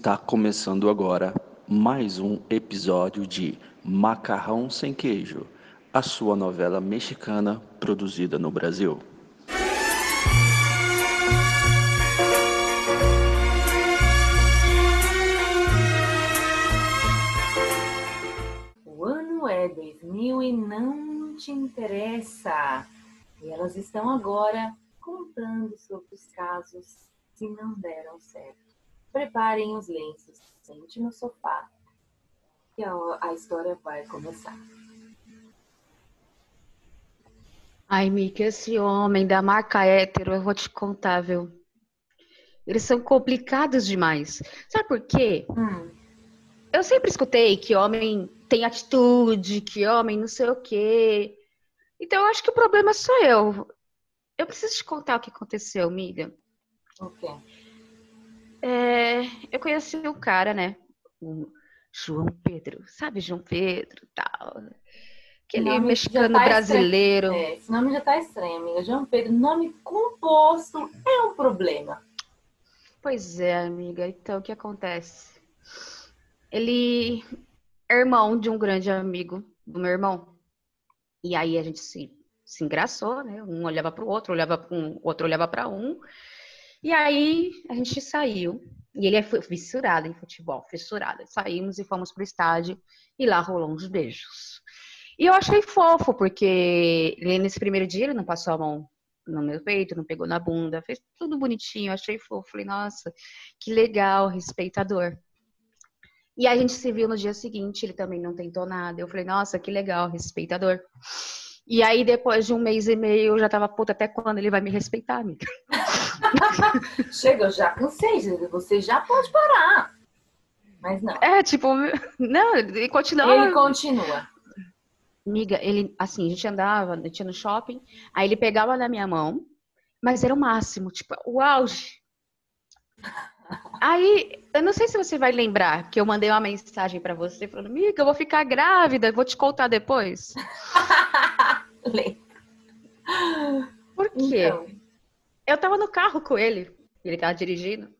Está começando agora mais um episódio de Macarrão Sem Queijo, a sua novela mexicana produzida no Brasil. O ano é 2000 e não te interessa. E elas estão agora contando sobre os casos que não deram certo. Preparem os lenços, sente no sofá, que a, história vai começar. Ai, Mika, esse homem da marca hétero, eu vou te contar, viu? Eles são complicados demais. Sabe por quê? Hum, Eu sempre escutei que homem tem atitude, que homem não sei o quê. Então, eu acho que o problema sou eu. Eu preciso te contar o que aconteceu, amiga. o quê? É, eu conheci um cara, né? O João Pedro. Sabe, João Pedro tal. Aquele mexicano tá brasileiro. É, esse nome já tá estranho, amiga. João Pedro, nome composto é um problema. Pois é, amiga. Então, o que acontece? Ele é irmão de um grande amigo do meu irmão. E aí a gente se, se engraçou, né? Um olhava para o outro, olhava para um, o outro olhava para um. E aí a gente saiu. E ele é fissurado em futebol, fissurado. Saímos e fomos pro estádio e lá rolou uns beijos. E eu achei fofo, porque nesse primeiro dia ele não passou a mão no meu peito, não pegou na bunda, fez tudo bonitinho, achei fofo. Falei, nossa, que legal, respeitador. E a gente se viu no dia seguinte, ele também não tentou nada. Eu falei, nossa, que legal, respeitador. E aí, depois de um mês e meio, eu já tava, puta, até quando ele vai me respeitar, amiga? Chega, eu já cansei, você já pode parar. Mas não. É, tipo, não, ele continua. Ele continua. Amiga, ele, assim, a gente andava, a gente ia no shopping, aí ele pegava na minha mão, mas era o máximo, tipo, o auge. Aí, eu não sei se você vai lembrar que eu mandei uma mensagem pra você falando, amiga, eu vou ficar grávida, vou te contar depois. Por quê? Então, Eu tava no carro com ele, ele tava dirigindo,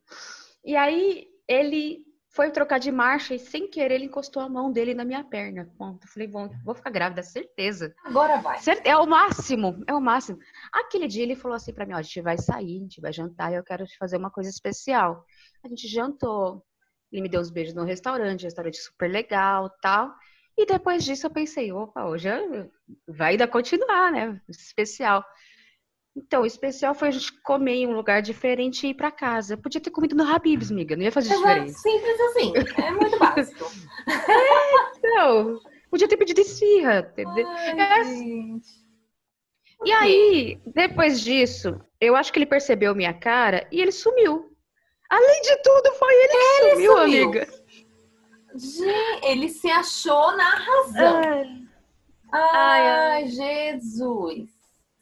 e aí ele foi trocar de marcha e sem querer ele encostou a mão dele na minha perna. Ponto. Eu falei, bom, vou ficar grávida, certeza. agora vai. É o máximo, é o máximo. Aquele dia ele falou assim pra mim, ó, a gente vai sair, a gente vai jantar e eu quero te fazer uma coisa especial. A gente jantou, ele me deu uns beijos no restaurante, restaurante super legal, tal. E depois disso eu pensei, opa, hoje é- vai ainda continuar, né? Especial. Então, o especial foi a gente comer em um lugar diferente e ir pra casa. Podia ter comido no Habib's, amiga, não ia fazer Exato, diferença. Simples assim. É muito básico. Não, podia ter pedido esfirra, entendeu? Ai, É. gente. E aí, depois disso, eu acho que ele percebeu minha cara e ele sumiu. Além de tudo, foi ele que sumiu, sumiu. amiga. Gente, ele se achou na razão. Ai, Ai, Jesus.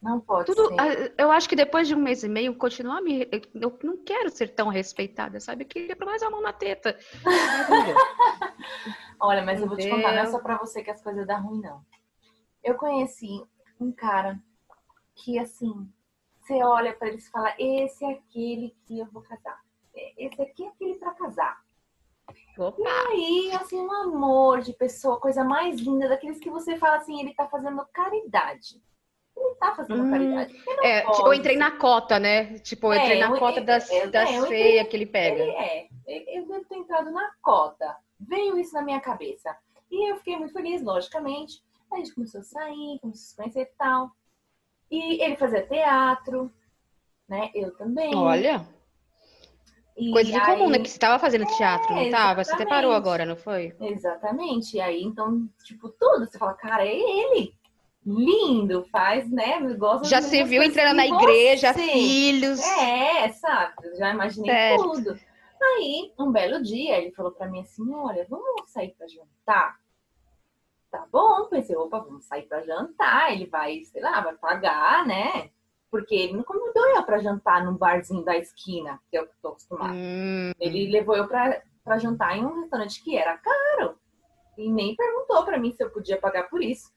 Não pode Tudo, ser. eu acho que depois de um mês e meio, continuar me. Eu não quero ser tão respeitada, sabe? Eu queria menos a mão na teta. Olha, mas eu vou te contar, não é Entendeu? só pra você que as coisas dão ruim, não. Eu conheci um cara que, assim, você olha pra ele e fala, esse é aquele que eu vou casar. Esse aqui é aquele pra casar. E Opa. aí, assim, um amor de pessoa, coisa mais linda, daqueles que você fala assim, ele tá fazendo caridade. Ele tá fazendo Hum, caridade. Não É, pode tipo, eu entrei na cota, né? Tipo, eu É, entrei na eu- cota das, eu- das eu entrei- feias que ele pega. Ele é. Eu devo ter entrado na cota. Veio isso na minha cabeça. E eu fiquei muito feliz, logicamente. A gente começou a sair, começou a se conhecer e tal. E ele fazia teatro, né? Eu também. Olha, E coisa em aí- comum, né? Que você tava fazendo teatro, não É, tava? Você até parou exatamente. agora, não foi? Exatamente. E aí, então, tipo, tudo. Você fala, cara, é ele. Lindo, faz, né? Gosta Já se viu entrando na igreja, você. filhos. É, sabe? Já imaginei Certo. tudo. Aí, um belo dia, ele falou pra mim assim: Olha, vamos sair pra jantar? Tá bom, pensei, opa, vamos sair pra jantar. Ele vai, sei lá, vai pagar, né? Porque ele não convidou eu pra jantar num barzinho da esquina, que é o que eu tô acostumada. Hum, Ele levou eu pra jantar em um restaurante que era caro. E nem perguntou pra mim se eu podia pagar por isso.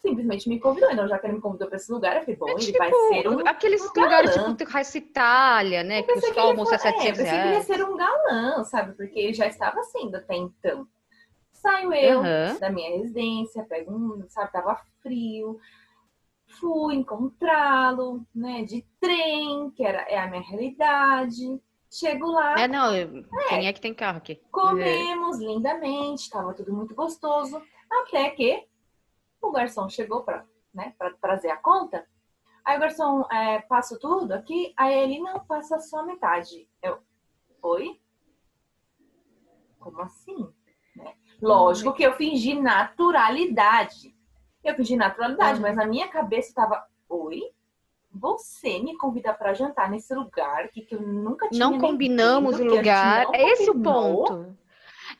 Simplesmente me convidou. Então, já que ele me convidou para esse lugar, eu falei, bom, É ele tipo, vai ser um. aqueles um lugares galã. tipo Raça Itália, né? Que os almoços é fosse- é, eu 700 pensei que ele ia reais. ser um galã, sabe? Porque ele já estava sendo até então. Saio eu Aham. da minha residência, pego um, sabe, tava frio. Fui encontrá-lo, né, de trem, que era, é a minha realidade. Chego lá, É, não, eu- quem é que tem carro aqui? Comemos lindamente, estava tudo muito gostoso, até que o garçom chegou para né, pra trazer a conta. Aí o garçom é, passa tudo aqui, aí ele não passa só a metade. Eu, oi? Como assim? Né? Lógico que eu fingi naturalidade. Eu fingi naturalidade, Uhum. mas na minha cabeça estava, oi? Você me convida para jantar nesse lugar que, que eu nunca tinha Não combinamos o lugar. É esse o ponto.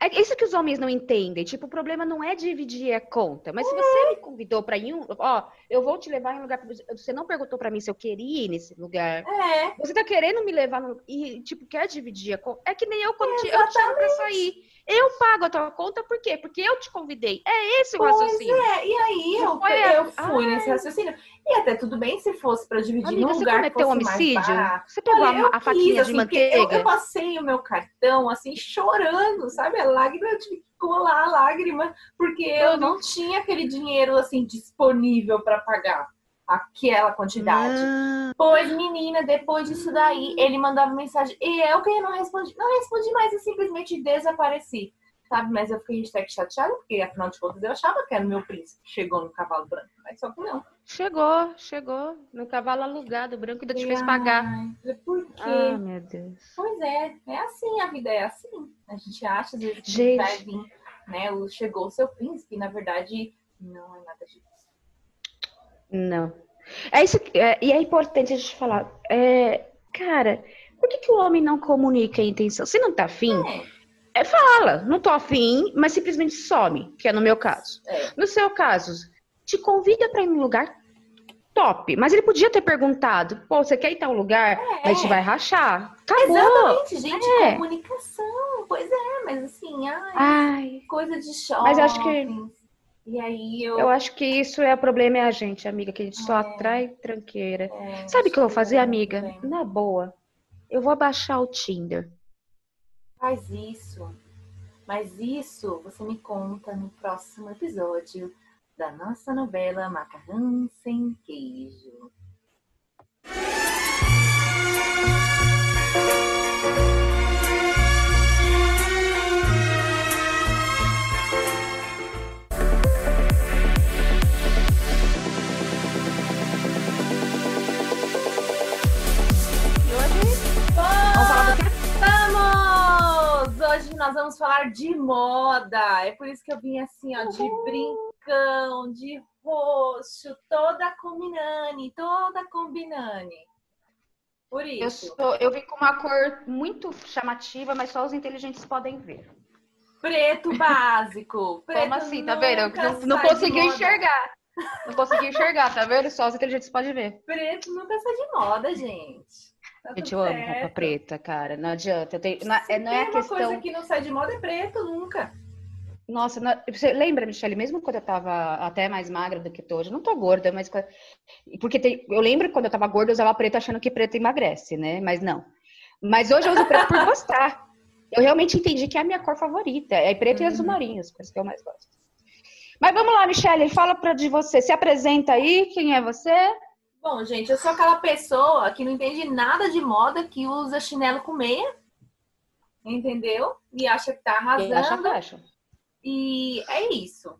É isso que os homens não entendem. Tipo, o problema não é dividir a conta. Mas se você me convidou pra ir, um- ó, eu vou te levar em um lugar. Você não perguntou pra mim se eu queria ir nesse lugar. É, Você tá querendo me levar no, e, tipo, quer dividir a conta? É que nem eu quando te, eu te chamo pra sair. Eu pago a tua conta, por quê? Porque eu te convidei. É esse o Pois raciocínio. é, e aí eu, a- eu fui nesse raciocínio. E até tudo bem se fosse pra dividir Amiga, num você lugar que cometeu um fosse mais homicídio? Você pegou Olha, a, eu a faquinha quis, de assim, Eu, manteiga? eu passei o meu cartão, assim, chorando, sabe? A lágrima, eu tive que colar a lágrima, porque eu não tinha aquele dinheiro, assim, disponível pra pagar aquela quantidade. Ah, Pois, menina, depois disso daí, ele mandava mensagem. E eu que não respondi. Não respondi mais, eu simplesmente desapareci. Sabe? Mas eu fiquei hashtag chateada, porque afinal de contas eu achava que era o meu príncipe. Chegou no cavalo branco. Mas só que não. chegou, chegou. No cavalo alugado, o branco ainda te fez pagar. Por quê? Ah, meu Deus. Pois é, é assim, a vida é assim. A gente acha, às vezes, que Gente. vai vir, né? O, chegou o seu príncipe, e na verdade, não é nada disso. Não. É isso, que- é, e é importante a gente falar. É, cara, por que, que o homem não comunica a intenção? Se não tá afim, É, fala, não tô afim, mas simplesmente some, que é no meu caso. é. No seu caso, te convida pra ir num lugar top, mas ele podia ter perguntado, pô, você quer ir tal lugar? É. A gente vai rachar. Acabou. Exatamente, gente, É. comunicação. Pois é, mas assim, ai, Ai, coisa de shopping. Mas acho que- E aí eu. eu acho que isso é o problema, é a gente, amiga, que a gente só É. atrai tranqueira. é, Sabe o que eu vou fazer, é amiga? bem. Na boa. Eu vou abaixar o Tinder. Faz isso. Mas isso você me conta no próximo episódio da nossa novela Macarrão Sem Queijo. Nós vamos falar de moda. É por isso que eu vim assim, ó, de brincão, de roxo, toda combinane, toda combinane. Por Eu, isso, sou, eu vim com uma cor muito chamativa, mas só os inteligentes podem ver. preto básico. Preto Como assim? Tá vendo? Eu não, não consegui enxergar. Não consegui enxergar, tá vendo? Só os inteligentes podem ver. Preto nunca sai de moda, gente. Tá Gente, eu amo roupa preta, cara. Não adianta. Eu tenho, na- Se é- não é tem a uma coisa questão. que não sai de moda é preto, nunca. Nossa, não- você lembra, Michelle, mesmo quando eu tava até mais magra do que tô hoje, não tô gorda, mas. Porque tem- eu lembro que quando eu tava gorda, eu usava preto achando que preto emagrece, né? Mas não. Mas hoje eu uso preto por gostar. Eu realmente entendi que é a minha cor favorita. É preto e azul Uhum. marinho, as cores que eu mais gosto. Mas vamos lá, Michelle, fala pra de você. Se apresenta aí, quem é você? Bom, gente, eu sou aquela pessoa que não entende nada de moda, que usa chinelo com meia, entendeu? E acha que tá acha arrasando. fashion. E é isso.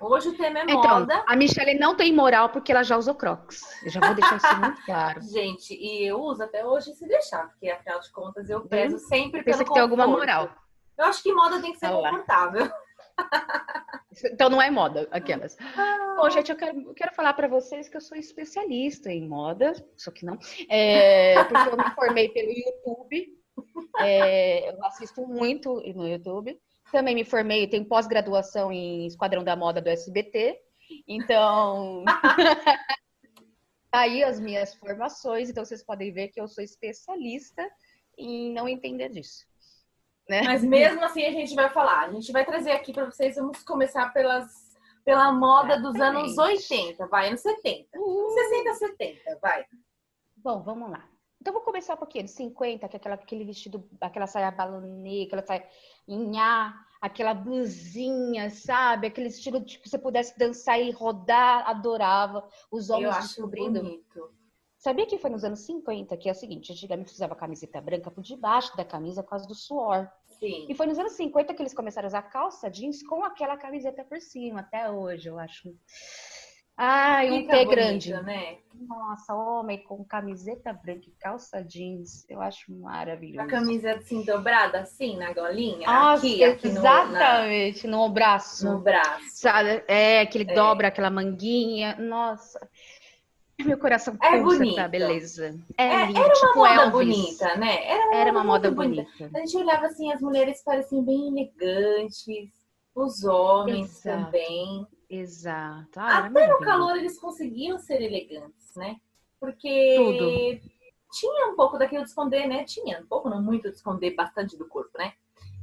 Hoje o tema é Então, moda. a Michelle não tem moral porque ela já usou crocs. Eu já vou deixar isso muito claro. Gente, e eu uso até hoje se deixar, porque afinal de contas eu peso sempre Pensa pelo que tem alguma conforto. moral. Eu acho que moda tem que ser Olha lá. confortável. Então não é moda, aquelas. Ah. Bom, gente, eu quero, eu quero falar para vocês que eu sou especialista em moda, só que não, é, porque eu me formei pelo YouTube, é, eu assisto muito no YouTube. Também me formei, tenho pós-graduação em Esquadrão da Moda do SBT, então aí as minhas formações, então vocês podem ver que eu sou especialista em não entender disso. Né? Mas mesmo assim a gente vai falar. A gente vai trazer aqui para vocês. Vamos começar pelas, pela moda dos anos 80, vai, anos 70. Uh. 60, 70, vai. Bom, vamos lá. Então vou começar um pouquinho, de 50, que é aquela, aquele vestido, aquela saia balonê, aquela saia inhá, aquela blusinha, sabe? Aquele estilo de que você pudesse dançar e rodar, adorava. Os homens Eu acho bonito. Sabia que foi nos anos 50 que é o seguinte, antigamente usava camiseta branca por debaixo da camisa por causa do suor. Sim. E foi nos anos 50 que eles começaram a usar calça jeans com aquela camiseta por cima, até hoje, eu acho. Ai, um T grande. Né? Nossa, homem com camiseta branca e calça jeans, eu acho maravilhoso. A camisa assim dobrada, assim, na golinha? Nossa, aqui, aqui exatamente, no, na... no braço. No braço. Sabe? É, que ele é. dobra aquela manguinha. Nossa. Meu coração é bonita. beleza. É, é lindo, era tipo uma moda Elvis. bonita, né? Era uma, era uma moda bonita. bonita. A gente olhava assim, as mulheres pareciam bem elegantes, os homens Exato. também. Exato. Ah, Até no calor eles conseguiam ser elegantes, né? Porque Tudo. tinha um pouco daquilo de esconder, né? Tinha um pouco, não muito de esconder bastante do corpo, né?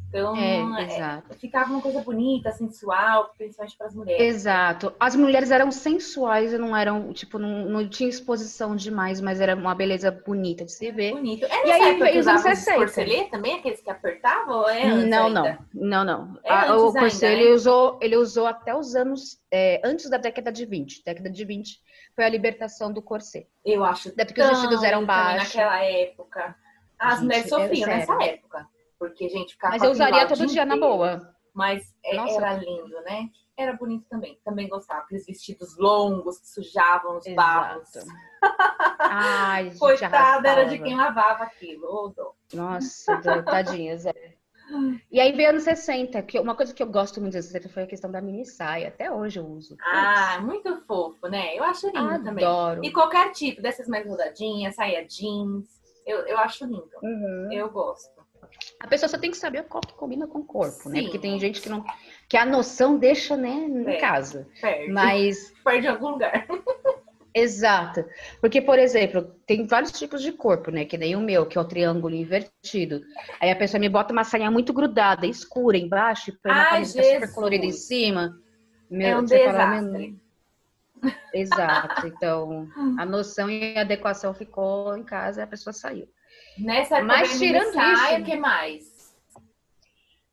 Então, É, é, ficava uma coisa bonita, sensual, principalmente para as mulheres. Exato. As mulheres eram sensuais e não eram, tipo, não, não tinha exposição demais, mas era uma beleza bonita de se ver. Bonito. É nessa E aí veio os anos usavam os 60. corcelê também, aqueles que apertavam? É Não, não, não, não. É Ah, o corset né? ele usou, ele usou até os anos é, antes da década de 20. Década de 20 foi a libertação do corset. Eu acho Até porque os vestidos eram baixos. Naquela época. As Gente, mulheres é sofriam nessa época. Porque, gente, ficava Mas eu usaria todo dia na inteiro. boa. Mas é- era lindo, né? Era bonito também. Também gostava. Aqueles vestidos longos que sujavam os Exato. barros. Ai, gente, Coitada era de arrastava. quem lavava aquilo. Nossa, tadinhas. É. E aí veio anos 60, que uma coisa que eu gosto muito dos anos 60 foi a questão da mini saia. Até hoje eu uso. Ah, muito fofo, né? Eu acho lindo também. Adoro. E qualquer tipo dessas mais rodadinhas, saia jeans. Eu, eu acho lindo. Uhum. Eu gosto. A pessoa só tem que saber qual que combina com o corpo, né? Sim. Porque tem gente que não. que a noção deixa, né, em É. casa. Perde. Mas Perde algum lugar. Exato. Porque, por exemplo, tem vários tipos de corpo, né? Que nem o meu, que é o triângulo invertido. Aí a pessoa me bota uma saia muito grudada, escura embaixo, e põe uma Ai, camiseta super Jesus. colorida em cima. Meu, É um fala, desastre. Exato. Então, a noção e a adequação ficou em casa e a pessoa saiu. Nessa época Mas tirando mini saia, isso- o que mais?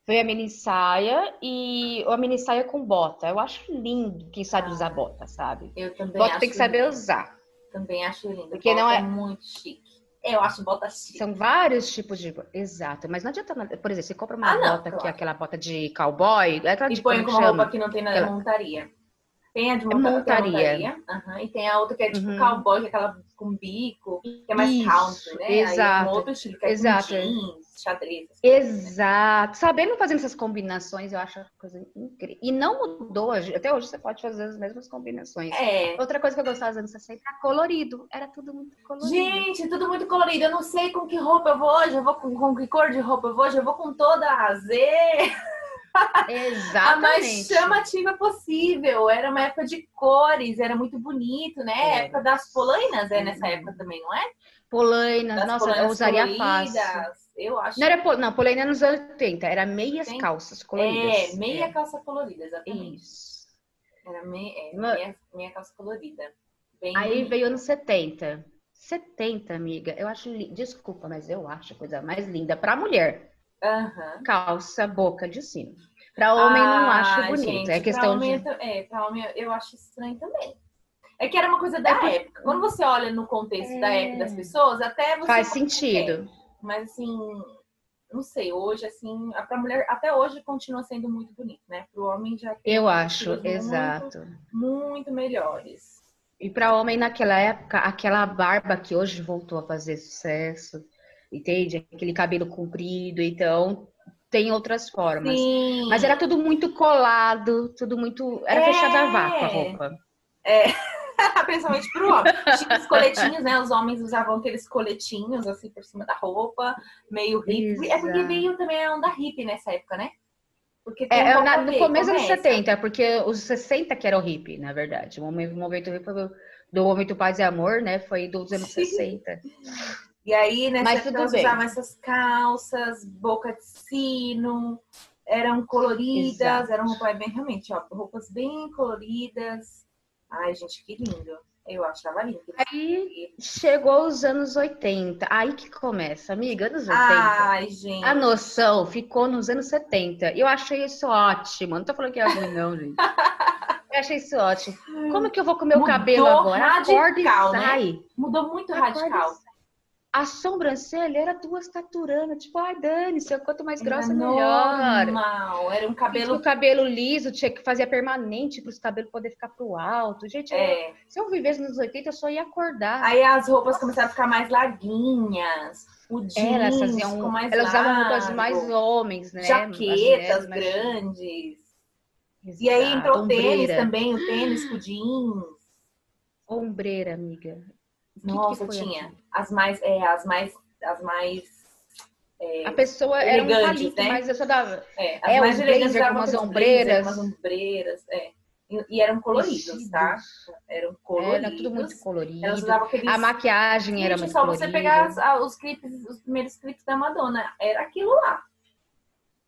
Foi a mini saia e a mini saia com bota. Eu acho lindo quem sabe usar bota, sabe? Eu também Bota tem que saber lindo. usar. Também acho lindo. Porque Bota não é- muito chique. Eu acho bota chique. São vários tipos de. Exato, mas não adianta. Por exemplo, você compra uma Ah, não, bota que claro. é aquela bota de cowboy, é aquela E de põe com que uma roupa que não tem na Aquela- montaria. Tem a de É monta- montaria. é montaria. aham, E tem a outra que é tipo Uhum. cowboy, que é aquela com bico, que é mais Isso, country, né? Aí é exato, um outro estilo, que é exato. com jeans, xadrez. essas coisas, né? Exato. Sabendo fazer essas combinações, eu acho uma coisa incrível. E não mudou. hoje- Até hoje você pode fazer as mesmas combinações. É. Outra coisa que eu gostava dos anos 60 era colorido. Era tudo muito colorido. Gente, tudo muito colorido. Eu não sei com que roupa eu vou hoje, eu vou com, com que cor de roupa eu vou hoje, eu vou com toda a Z. A mais Exatamente. chamativa possível. Era uma época de cores, era muito bonito, né? É. época das polainas é nessa Uhum. época também, não é? Polainas, Das nossa, eu polainas usaria fácil. Eu acho. Não era pol... não, polaina nos anos 80, era meias Tem? calças coloridas. É, meia calça colorida, exatamente. Isso. Era meia, é, meia, meia calça colorida. Bem Aí bonito. veio anos 70. 70, amiga. Eu acho, desculpa, mas eu acho a coisa mais linda pra mulher. Aham. Calça, boca de sino. Pra homem não Ah, acho bonito. gente, é questão pra homem, de É, pra homem eu acho estranho também. É que era uma coisa da É por- época. Quando você olha no contexto da É. época das pessoas, até você. faz sentido. Mas assim, não sei, hoje, assim, a- pra mulher, até hoje continua sendo muito bonito, né? Pro homem já tem Eu acho, estilos muito- exato. muito melhores. E pra homem naquela época, aquela barba que hoje voltou a fazer sucesso, entende? Aquele cabelo comprido, então tem outras formas. Sim. Mas era tudo muito colado, tudo muito. Era É. fechada a vácuo a roupa. Principalmente pro homem. Tinha os coletinhos, né? Os homens usavam aqueles coletinhos assim por cima da roupa, meio hippie. É porque veio também a onda hippie nessa época, né? Porque É, um é na- no começo dos começa. 70, porque os 60 que eram hippie, na verdade. O momento, o hippie do- do momento paz e amor, né? Foi dos anos Sim. 60. E aí, nessa Mas época, elas usavam essas calças, boca de sino, eram coloridas, Exato. eram roupas bem, realmente, ó, roupas bem coloridas. Ai, gente, que lindo. Eu achava lindo. Aí chegou os anos 80. Aí que começa, amiga, anos 80. Ai, gente. A noção ficou nos anos 70. E eu achei isso ótimo. Não tô falando que é ruim, não, gente. Eu achei isso ótimo. Como que eu vou comer o Mudou cabelo agora? Acorda e radical, né? sai. Mudou muito Acorda radical. A sobrancelha era duas taturanas. Tipo, ai, dane-se, quanto mais Era grossa, melhor. normal. Era um Cabelo... cabelo. O cabelo liso tinha que fazer permanente para os cabelos poder ficar pro alto. Gente, eu- É. se eu vivesse nos 80, eu só ia acordar. Aí as roupas começaram a ficar mais larguinhas. O jeans Elas faziam. mais Elas usavam largo, roupas mais homens, né? As Jaquetas mais- grandes. E aí entrou o tênis também, o tênis com jeans. Ombreira, amiga. Que que Nossa, foi tinha. aquilo? As mais, é, as mais, as mais. é, A pessoa era um palito, né? mas eu só dava. é, as é, mais elegantes blazer com umas ombreiras. umas ombreiras, é. E, e eram coloridos, vestidos. tá? Eram coloridos. Era tudo muito colorido. Elas usavam aqueles. A maquiagem era muito só colorida. você pegar as- a- os clipes, os primeiros clipes da Madonna. Era aquilo lá.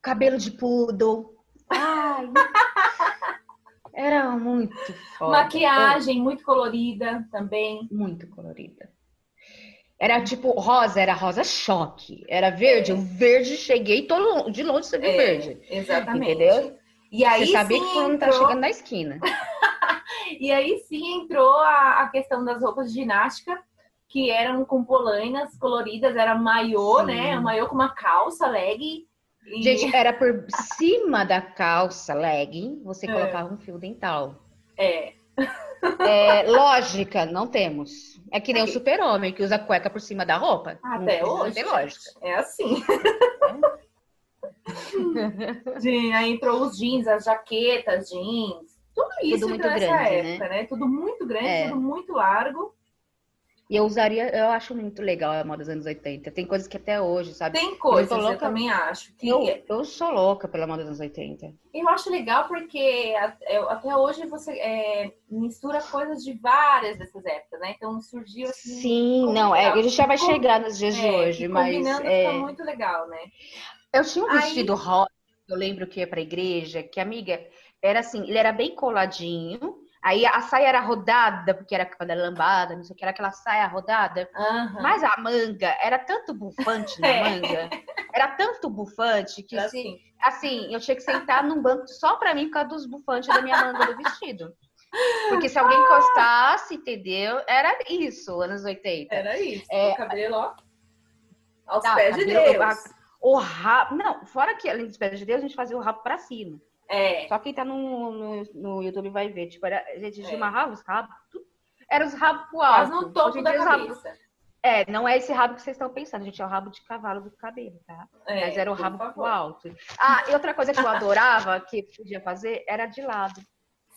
Cabelo de poodle. Ai. Era muito foda. Maquiagem muito colorida também. Muito colorida. Era tipo rosa, era rosa choque. Era verde, o verde cheguei todo de longe você viu É, verde. Exatamente. Entendeu? E aí você sabia sim que fulano tá entrou- chegando na esquina. E aí sim entrou a, a questão das roupas de ginástica, que eram com polainas coloridas, era maiô, Sim. né? Um maiô com uma calça, leg. E... Gente, era por cima da calça legging, você É. colocava um fio dental. É, É, lógica, não temos. É que nem o super-homem que usa cueca por cima da roupa. até não hoje. Tem lógica. É assim. Sim, aí entrou os jeans, as jaquetas, jeans. Tudo isso muito entrou nessa grande, época, né? Tudo muito grande, É. tudo muito largo. E eu usaria, eu acho muito legal a moda dos anos 80. Tem coisas que até hoje, sabe? Tem coisas, eu, louca- também acho. Que Eu, eu sou louca pela moda dos anos 80. Eu acho legal porque é, até hoje você é, mistura coisas de várias dessas épocas, né? Então surgiu assim. Sim, não, é, a gente já vai Com- chegar nos dias de é, hoje, e mas combinando é, fica muito legal, né? eu tinha um Aí- vestido rosa, eu lembro que ia pra igreja, que amiga, era assim, ele era bem coladinho, aí a saia era rodada, porque era quando era lambada, não sei o que, era aquela saia rodada, Aham. mas a manga era tanto bufante na É. manga, era tanto bufante que Era se, assim. assim, eu tinha que sentar num banco só pra mim por causa dos bufantes da minha manga do vestido. Porque se alguém encostasse, entendeu? Era isso, anos 80. Era isso. É, o cabelo, ó. Aos pés de Deus. O rabo. Não, fora que além dos pés de Deus, a gente fazia o rabo pra cima. É. Só quem tá no, no, no YouTube vai ver. Tipo, era, a gente É. amarrava os rabos. Era os rabos pro alto. Quase no topo da cabeça. É, não é esse rabo que vocês estão pensando, gente. É o rabo de cavalo do cabelo, tá? É, Mas era o rabo pro alto. Ah, e outra coisa que eu adorava, que podia fazer, era de lado.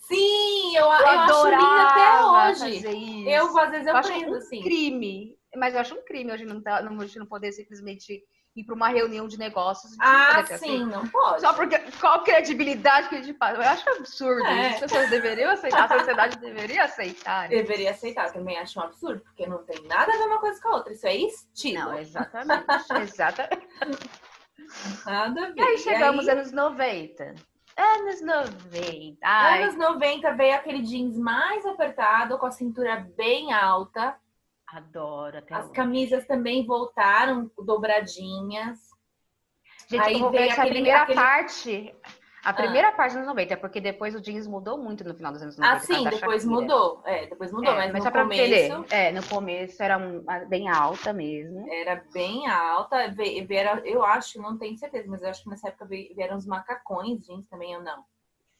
Sim, eu, eu, Eu, acho lindo até hoje. Eu, às vezes, eu, Eu acho prendo um assim. crime. Mas eu acho um crime hoje não, tá, não, hoje não poder simplesmente ir para uma reunião de negócios. de Ah, assim. sim, não pode. Só porque qual credibilidade que a gente faz? Eu acho absurdo. É. As pessoas deveriam aceitar, a sociedade deveria aceitar. Deveria aceitar, também acho um absurdo, porque não tem nada a ver uma coisa com a outra. Isso é estilo. Não, exatamente. exatamente. Nada a ver. E aí chegamos E aí, anos 90. Anos 90. Ai, anos 90 veio aquele jeans mais apertado, com a cintura bem alta. Adoro até As hoje. camisas também voltaram dobradinhas. Gente, aí eu veio aquele- primeira aquele- parte. A primeira parte dos anos 90, porque depois o jeans mudou muito no final dos anos 90. Ah, por sim, da depois Shakira. mudou. É, depois mudou, É, mas, mas no só pra começo entender. É, no começo era um- bem alta mesmo. era bem alta. Vieram, eu acho, não tenho certeza, mas eu acho que nessa época vieram os macacões jeans também, ou não?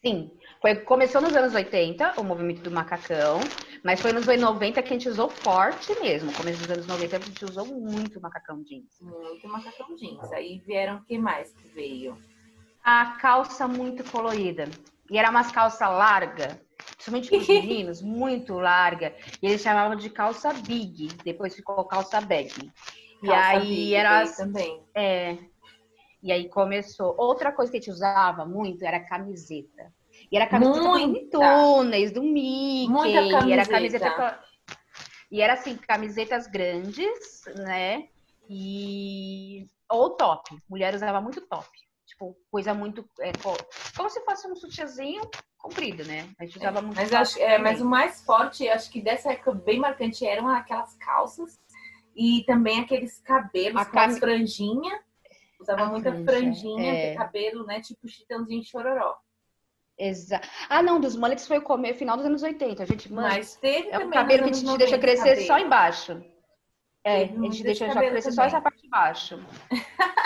Sim, foi, começou nos anos 80, o movimento do macacão, mas foi nos anos 90 que a gente usou forte mesmo. Começo dos anos 90 a gente usou muito macacão jeans. Muito macacão jeans. Aí vieram o que mais que veio? A calça muito colorida. E era umas calças largas, principalmente para os meninos, muito larga. E eles chamavam de calça big, depois ficou calça bag. E Calça aí big era também. É. E aí começou. Outra coisa que a gente usava muito era camiseta. E era camiseta Muita. túneis, do Mickey. Muita E era camiseta. camiseta E era assim, camisetas grandes, né? E. Ou top. Mulher usava muito top. Tipo, coisa muito. É, como se fosse um sutiãzinho comprido, né? A gente usava é, muito. Mas, acho, é, mas o mais forte, acho que dessa época bem marcante eram aquelas calças e também aqueles cabelos a com cam... as franjinhas. Usava a muita franja, franjinha é. de cabelo, né? Tipo chitãozinho chororó. Exato. Ah, não, dos mullets foi comer final dos anos 80. A gente, mano, Mas teve é o cabelo que a gente deixa crescer cabelo. só embaixo. É, a gente deixa já crescer também. só essa parte de baixo.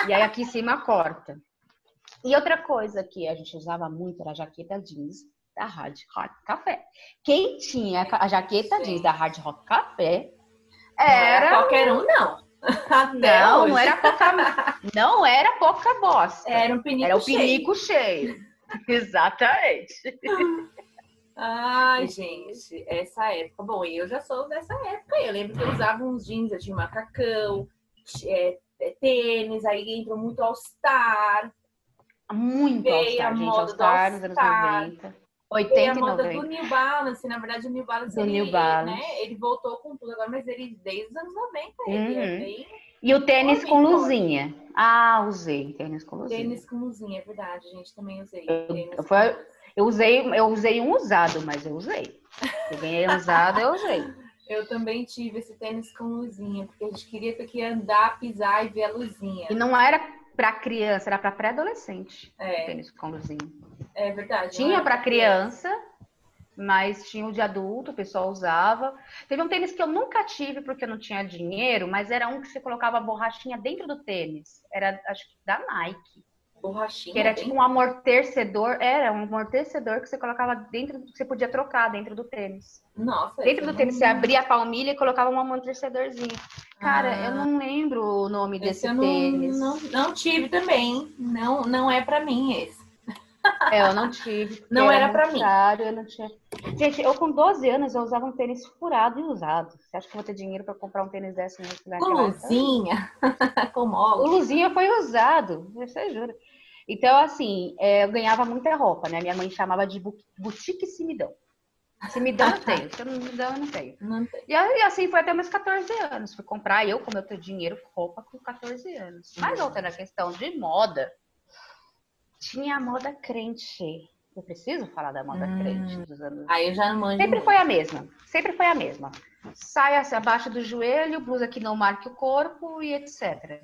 e aí aqui em cima corta. E outra coisa que a gente usava muito era a jaqueta jeans da Hard Rock Café. Quem tinha a jaqueta Sim. jeans da Hard Rock Café era... Não era qualquer um, não. Até não, não era pouca, não era pouca bosta. Era um pinico Era o pinico cheio. cheio. Exatamente. Ai, gente, essa época. Bom, eu já sou dessa época. Eu lembro que eu usava uns jeans de macacão, é, é, tênis, aí entrou muito All-Star. Muito All-Star, gente. All-Star nos anos 90. 80 e a moda 90. do New Balance, na verdade o New Balance, ele, New Balance. Né, ele voltou com tudo agora, mas ele desde os anos 90 ele uhum. é bem... E o tênis com luzinha. Ah, usei tênis com luzinha. Tênis com luzinha, é verdade, gente, também usei. Eu, foi, eu usei, eu usei um usado, mas eu usei. Eu ganhei usado, eu usei. Eu também tive esse tênis com luzinha, porque a gente queria ter que andar, pisar e ver a luzinha. E não era para criança, era para pré-adolescente. É. Tênis com luzinha. É verdade. Tinha para criança, mas tinha o de adulto, o pessoal usava. Teve um tênis que eu nunca tive porque eu não tinha dinheiro, mas era um que você colocava borrachinha dentro do tênis. Era, acho que da Nike. Borrachinha? Que era tipo um amortecedor. Era um amortecedor que você colocava dentro, que você podia trocar dentro do tênis. Nossa. Dentro do tênis, não... você abria a palmilha e colocava um amortecedorzinho. Cara, ah, eu não lembro o nome desse eu tênis. Não, não, não tive também. Não, não é para mim esse. É, eu não tive. Não era, era para mim. Eu não tinha. Gente, eu com 12 anos eu usava um tênis furado e usado. Você acha que eu vou ter dinheiro para comprar um tênis dessa Com luzinha? com O luzinha foi usado, você jura. Então, assim, é, eu ganhava muita roupa, né? Minha mãe chamava de boutique Simidão. Simidão eu tenho, se eu não me dão, eu não tenho. Não. E assim foi até meus 14 anos. Fui comprar eu, com meu dinheiro, roupa com 14 anos. Mas voltando à questão de moda, tinha a moda crente. Eu preciso falar da moda hum. crente dos anos. Aí eu já não manjo. Sempre foi a mesma. Sempre foi a mesma. Saia abaixo do joelho, blusa que não marque o corpo e etc.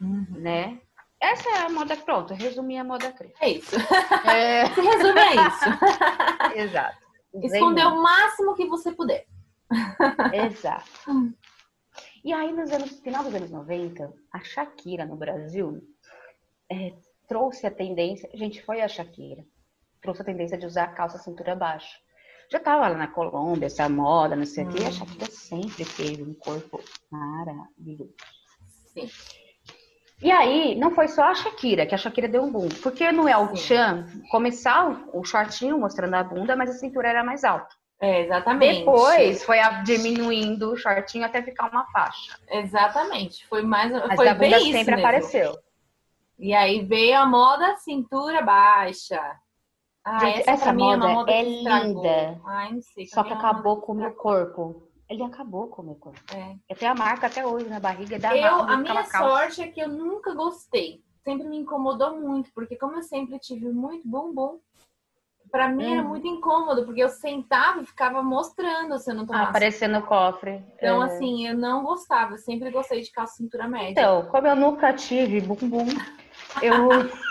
Uhum. Né? Essa é a moda pronto, resumi a moda crente. É isso. É... Se resume a isso. Exato. Esconder o máximo que você puder. Exato. E aí, nos anos, final dos anos 90, a Shakira no Brasil é, trouxe a tendência, gente, foi a Shakira, trouxe a tendência de usar calça cintura baixa. Já tava lá na Colômbia, essa moda, não sei o hum. quê, a Shakira sempre teve um corpo maravilhoso. Sim. E aí, não foi só a Shakira, que a Shakira deu um boom. Porque no El Chan, começar o shortinho mostrando a bunda, mas a cintura era mais alta. É, exatamente. Depois foi diminuindo o shortinho até ficar uma faixa. Exatamente. Foi mais. Mas foi a bunda sempre mesmo. apareceu. E aí veio a moda cintura baixa. Ah, Gente, essa, essa moda, é, moda é linda. Ai, não sei, só que acabou com o meu corpo. Ele acabou com o meu corpo. É. Eu tenho a marca até hoje na barriga da eu, A minha sorte é que eu nunca gostei. Sempre me incomodou muito, porque como eu sempre tive muito bumbum, para mim hum. era muito incômodo, porque eu sentava e ficava mostrando se eu não tomasse. Aparecendo no cofre. Então, é. assim, eu não gostava. Eu sempre gostei de calça cintura média. Então, como eu nunca tive bumbum, eu...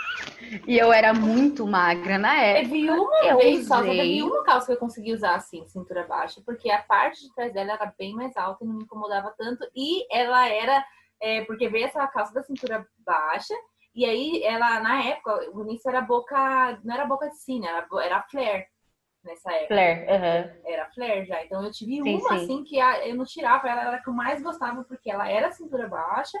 e eu era muito magra na época. Teve uma eu vez usei... só, teve uma calça que eu consegui usar assim, cintura baixa, porque a parte de trás dela era bem mais alta e não me incomodava tanto. E ela era, é, porque veio essa calça da cintura baixa, e aí ela, na época, o início era boca, não era boca de cine, era, era flare nessa época. Flare, uhum. Era flare já. Então eu tive sim, uma sim. assim que eu não tirava, ela era a que eu mais gostava, porque ela era cintura baixa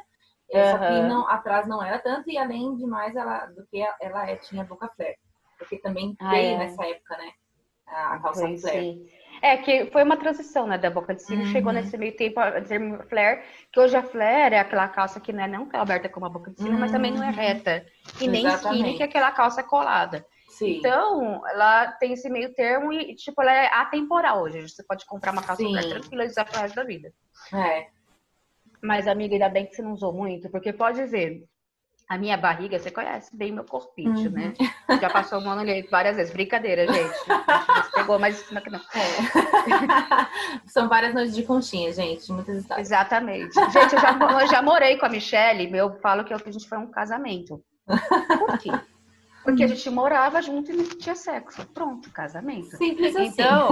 Uhum. Só que não, atrás não era tanto, e além de mais, ela, do que ela é, tinha boca flare. Porque também ah, veio é. nessa época, né? A calça foi, flare. Sim. É, que foi uma transição, né, da boca de sino, uhum. chegou nesse meio tempo a termo flare, que hoje a flare é aquela calça que não é não é aberta como a boca de sino, uhum. mas também não é uhum. reta. E nem skinny, que é aquela calça colada. Sim. Então, ela tem esse meio termo e, tipo, ela é atemporal hoje. Você pode comprar uma calça flare tranquila e usar pro resto da vida. É. Mas, amiga, ainda bem que você não usou muito, porque pode ver, A minha barriga, você conhece bem meu corpite, Uhum. né? Já passou a mão nele várias vezes. Brincadeira, gente. Você pegou, mas não. não. É. São várias noites de conchinha, gente. Muitas histórias. Exatamente. Gente, eu já, eu já morei com a Michelle, eu falo que a gente foi um casamento. Por quê? Porque a gente morava junto e não tinha sexo. Pronto, casamento. Simples assim. Então.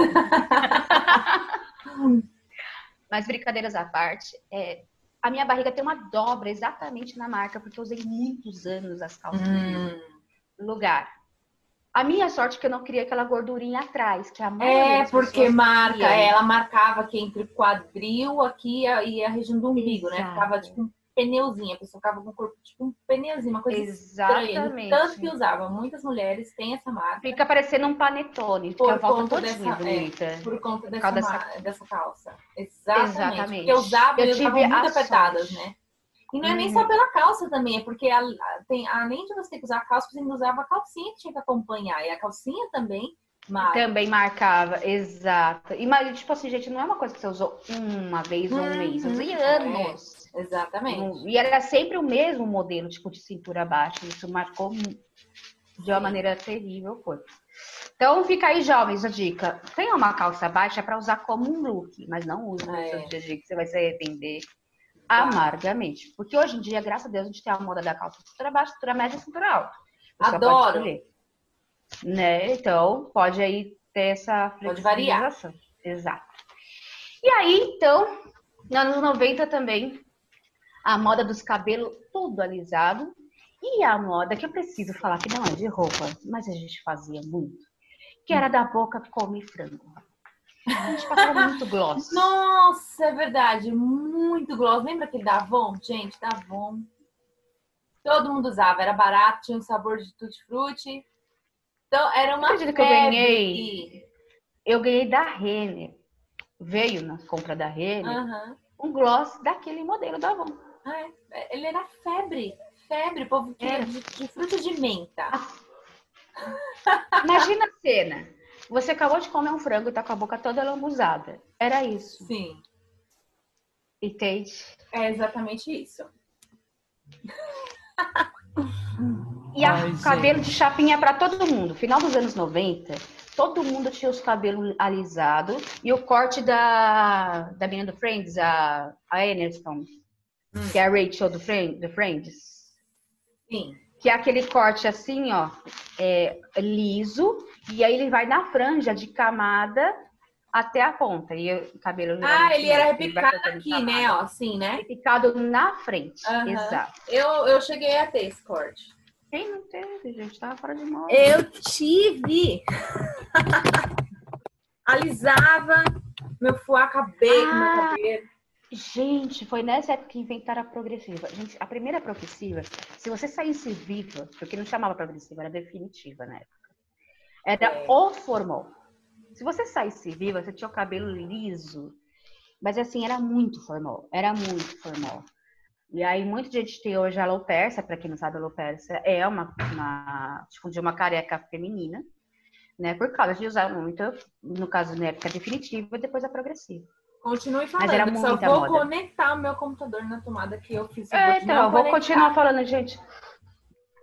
Mas brincadeiras à parte, é, a minha barriga tem uma dobra exatamente na marca, porque eu usei muitos anos as calças Hum. no lugar. A minha sorte é que eu não queria aquela gordurinha atrás, que a maioria É, das porque pessoas marca, ela marcava aqui entre o quadril aqui e a, região do umbigo, né? Exato. Ficava tipo um pneuzinho, a pessoa ficava com o corpo tipo um pneuzinho, uma coisa estranha. Exatamente. Tanto que usava, muitas mulheres têm essa marca Fica parecendo um panetone, Por fica a volta conta dessa- bonita. por conta dessa, dessa- dessa calça. Exatamente. Exatamente. Porque eu usava Eu e eu tive muito apertadas, né? E não é nem Uhum. só pela calça também, é porque a- tem, além de você ter que usar a calça, você ainda usava a calcinha que tinha que acompanhar. E a calcinha também marca. Também marcava, exato. E mas, tipo assim, gente, não é uma coisa que você usou uma vez ou um Uhum, mês, eu usei é. anos. Exatamente. E era sempre o mesmo modelo, tipo, de cintura baixa. Isso marcou de uma maneira terrível, foi. Então, fica aí, jovens, a dica. Tenha uma calça baixa para usar como um look, mas não use no seu dia a dia, que você vai se arrepender amargamente. Porque hoje em dia, graças a Deus, a gente tem a moda da calça cintura baixa, cintura média e cintura alta. Você Adoro. Né? Então, pode aí ter essa Pode variar. Exato. E aí, então, nos anos 90 também, a moda dos cabelos tudo alisado. E a moda que eu preciso falar que não é de roupa, mas a gente fazia muito, que era da boca come frango. A gente passava muito gloss. Nossa, é verdade. Muito gloss. Lembra aquele da Avon? Gente, da Avon. Todo mundo usava. Era barato, tinha um sabor de tutti-frutti. Então, era uma Acredita que eu ganhei? Eu ganhei da Renner. Veio na compra da Renner Aham. um gloss daquele modelo da Avon. Ah, é. Ele era febre. Febre. O povo Era. de, de fruta de menta. Imagina a cena. Você acabou de comer um frango e tá com a boca toda lambuzada. Era isso. Sim. Entende? É exatamente isso. E a Ai, cabelo de chapinha para todo mundo. Final dos anos 90, todo mundo tinha os cabelos alisados. E o corte da, da menina do Friends, a, a Aniston, que é a Rachel do, Friend, do Friends. Sim. Que é aquele corte assim, ó, é, liso. E aí ele vai na franja de camada até a ponta. E o cabelo... Ah, ele era vai repicado aqui, camada. né? Ó, assim, né? Repicado na frente. Aham. Exato. Eu, eu cheguei a ter esse corte. Quem não teve, gente? Tava fora de moda. Eu tive. Alisava meu fuá cabelo, meu Ah. cabelo. Gente, foi nessa época que inventaram a progressiva. Gente, a primeira progressiva, se você saísse viva, porque não chamava progressiva, era definitiva na época. Era É. o formal. Se você saísse viva, você tinha o cabelo liso. Mas assim, era muito formal. Era muito formal. E aí, muita gente tem hoje a alopecia, para quem não sabe, a alopecia é uma, uma, tipo, de uma careca feminina, né? Por causa de usar muito, no caso, na época definitiva e depois a progressiva. Continue falando, era que só muita vou moda. conectar o meu computador na tomada que eu fiz. É, então, eu vou conectar. continuar falando, gente.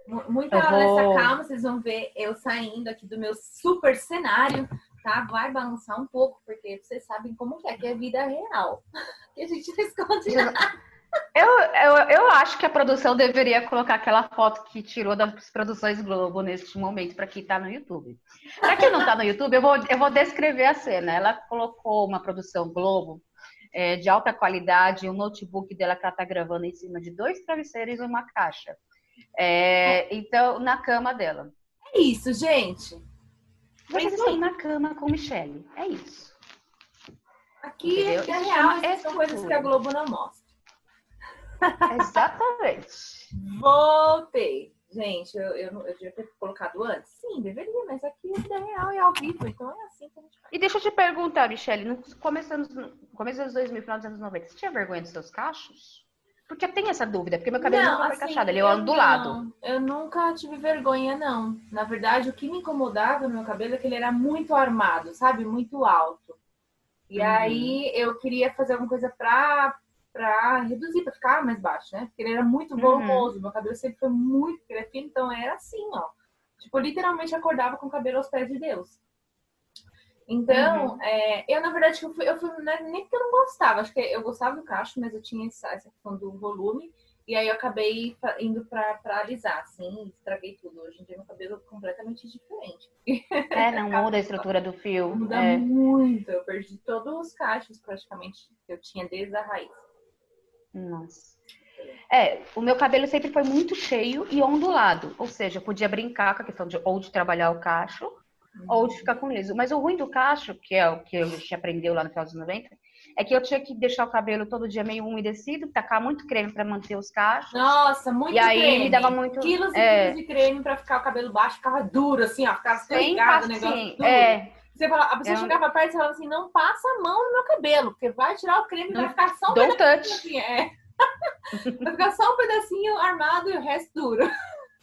Mu- Muita Eu vou- nessa calma, vocês vão ver eu saindo aqui do meu super cenário, tá? Vai balançar um pouco, porque vocês sabem como que é, que é vida real. Que a gente não esconde nada. Eu, eu, eu acho que a produção deveria colocar aquela foto que tirou das produções Globo neste momento para quem tá no YouTube. Para quem não tá no YouTube, eu vou, eu vou descrever a cena. Ela colocou uma produção Globo é, de alta qualidade, um notebook dela que ela tá gravando em cima de dois travesseiros e uma caixa. É, então, na cama dela. É isso, gente. Vocês estão na cama com Michelle. É isso. Aqui Entendeu? é real, essas são coisas que a Globo não mostra. Exatamente. Voltei. Gente, eu, eu, eu devia ter colocado antes? Sim, deveria, mas aqui é vida real e ao vivo, então é assim que a gente faz. E deixa eu te perguntar, Michelle, no começo, dos- começo dos 2000, final dos anos 90, você tinha vergonha dos seus cachos? Porque tenho essa dúvida, porque meu cabelo Não, nunca foi assim, cachado, ele é ondulado. não- Eu nunca tive vergonha, não. Na verdade, o que me incomodava no meu cabelo é que ele era muito armado, sabe? Muito alto. E Uhum. aí eu queria fazer alguma coisa pra pra reduzir, pra ficar mais baixo, né? Porque ele era muito Uhum. volumoso. Meu cabelo sempre foi muito crescido, então era assim, ó. Tipo, literalmente acordava com o cabelo aos pés de Deus. Então, Uhum. é, eu, na verdade, eu fui, eu fui não é nem porque eu não gostava, acho que eu gostava do cacho, mas eu tinha essa, essa questão do volume, e aí eu acabei indo pra, pra alisar, assim, estraguei tudo. Hoje em dia meu cabelo é completamente diferente. É, não muda a estrutura do fio. Muda É. muito, eu perdi todos os cachos praticamente que eu tinha desde a raiz. Nossa. É, o meu cabelo sempre foi muito cheio e ondulado. Ou seja, eu podia brincar com a questão de ou de trabalhar o cacho ou de ficar com liso. Mas o ruim do cacho, que é o que a gente aprendeu lá no final dos 90, é que eu tinha que deixar o cabelo todo dia meio umedecido, tacar muito creme para manter os cachos. Nossa, muito e aí creme. me dava muito. Quilos e é, quilos de creme pra ficar o cabelo baixo, ficava duro, assim, ó, ficava ligado o negócio duro. É, Você fala, a pessoa É chegava perto e falava assim, não passa a mão no meu cabelo, porque vai tirar o creme e vai ficar só um don't pedacinho assim, é. vai ficar só um pedacinho armado e o resto duro.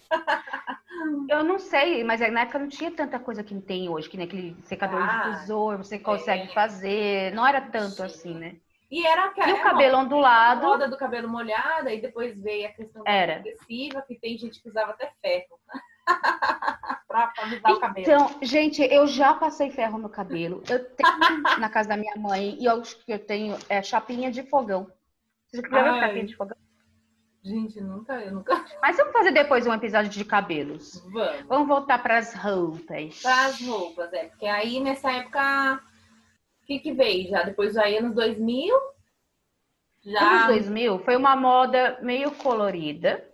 Eu não sei, mas na época não tinha tanta coisa que tem hoje, que nem aquele secador Ah, de tesouro, você consegue é. fazer. Não era tanto Sim. assim, né? E era a E o cabelo a ondulado moda do cabelo molhado, e depois veio a questão Era. agressiva, que tem gente que usava até ferro pra alisar o cabelo. Então, gente, eu já passei ferro no cabelo. Eu tenho na casa da minha mãe e eu acho que eu tenho é, chapinha de fogão. Você já chapinha de fogão? Gente, nunca, eu nunca. Mas vamos fazer depois um episódio de cabelos. Vamos. Vamos voltar para as roupas. Para as roupas, é. Porque aí nessa época, o que que veio já? Depois aí anos 2000, Anos já... 2000 foi uma moda meio colorida.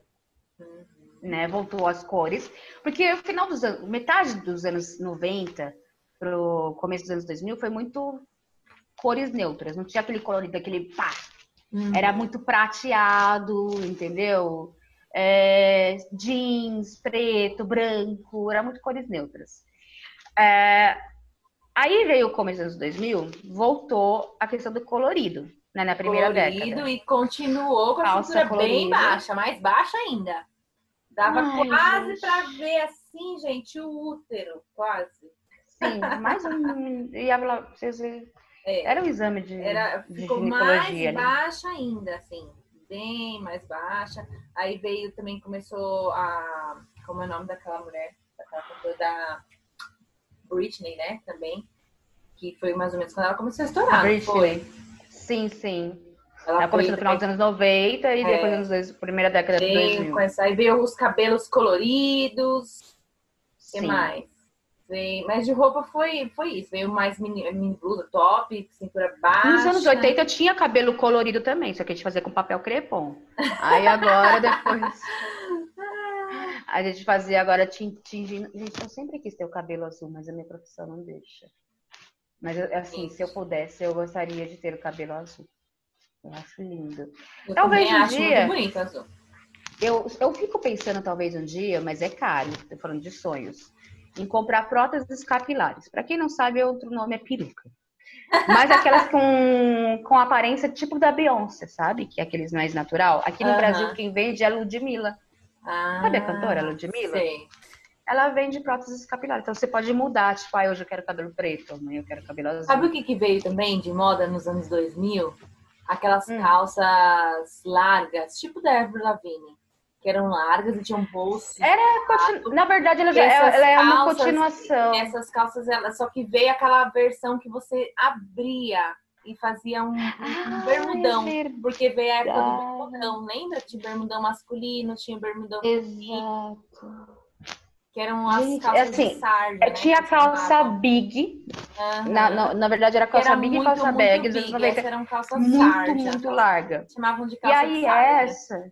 Né? Voltou às cores. Porque o final dos anos, metade dos anos 90 pro começo dos anos 2000 foi muito cores neutras. Não tinha aquele colorido, aquele pá, Uhum. Era muito prateado, entendeu? É, jeans, preto, branco, era muito cores neutras. É, aí veio o começo dos anos 2000, voltou a questão do colorido, né, na primeira colorido década. e continuou com a Calça cintura bem baixa, mais baixa ainda. Dava Ai, quase pra ver assim, gente, o útero, quase. Sim, mais um. lá, vocês. É, Era um exame de, era, de ficou mais ginecologia ali. baixa ainda, assim, bem mais baixa. Aí veio também, começou a. Como é o nome daquela mulher? Daquela cantora da Britney, né? Também. Que foi mais ou menos quando ela começou a estourar. não foi? Britney. Sim, sim. Ela Ela começou no final dos anos 90 e É. depois nos dois, primeira década de Veio 2000. com essa- aí veio os cabelos coloridos. O que Sim. mais? Veio, mas de roupa foi, foi isso. Veio mais mini, mini blusa, top, cintura baixa. Nos anos 80 eu tinha cabelo colorido também, só que a gente fazia com papel crepom. Aí agora depois. A gente fazia agora tin- tingindo. Gente, eu sempre quis ter o cabelo azul, mas a minha profissão não deixa. Mas assim, se eu pudesse, eu gostaria de ter o cabelo azul. Eu acho lindo. Eu Talvez um dia- bonito azul. Eu, eu fico pensando, talvez um dia, mas é caro, tô falando de sonhos, em comprar próteses capilares. Pra quem não sabe, outro nome é peruca. Mas aquelas com, com aparência tipo da Beyoncé, sabe? Que é aqueles mais natural. Aqui no Aham. Brasil, quem vende é a Ludmilla. Ah, Sabe a cantora Ludmilla? Sei. Ela vende próteses capilares. Então você pode mudar, tipo, ah, hoje eu quero cabelo preto, amanhã eu quero cabelo azul. Sabe o que, que veio também de moda nos anos 2000? Aquelas Hum. calças largas, tipo da Avril Lavigne. Que eram largas e tinham bolso. Era continu- Na verdade, ela, já, Essas ela é uma calças- continuação. Essas calças, elas, só que veio aquela versão que você abria e fazia um, um- um Ah, bermudão. é Porque veio a época do bermudão. Lembra? Tinha bermudão masculino, tinha bermudão feminino, Exato. Que eram as Gente, calças assim, de sarja. Eu né, tinha calça big. Aham. Na, na, na verdade, era calça Era big muito, e calça muito bag. big. anos 90. Essas eram calças Muito, sarja. muito larga. Chamavam de E calça aí, de sarja. essa,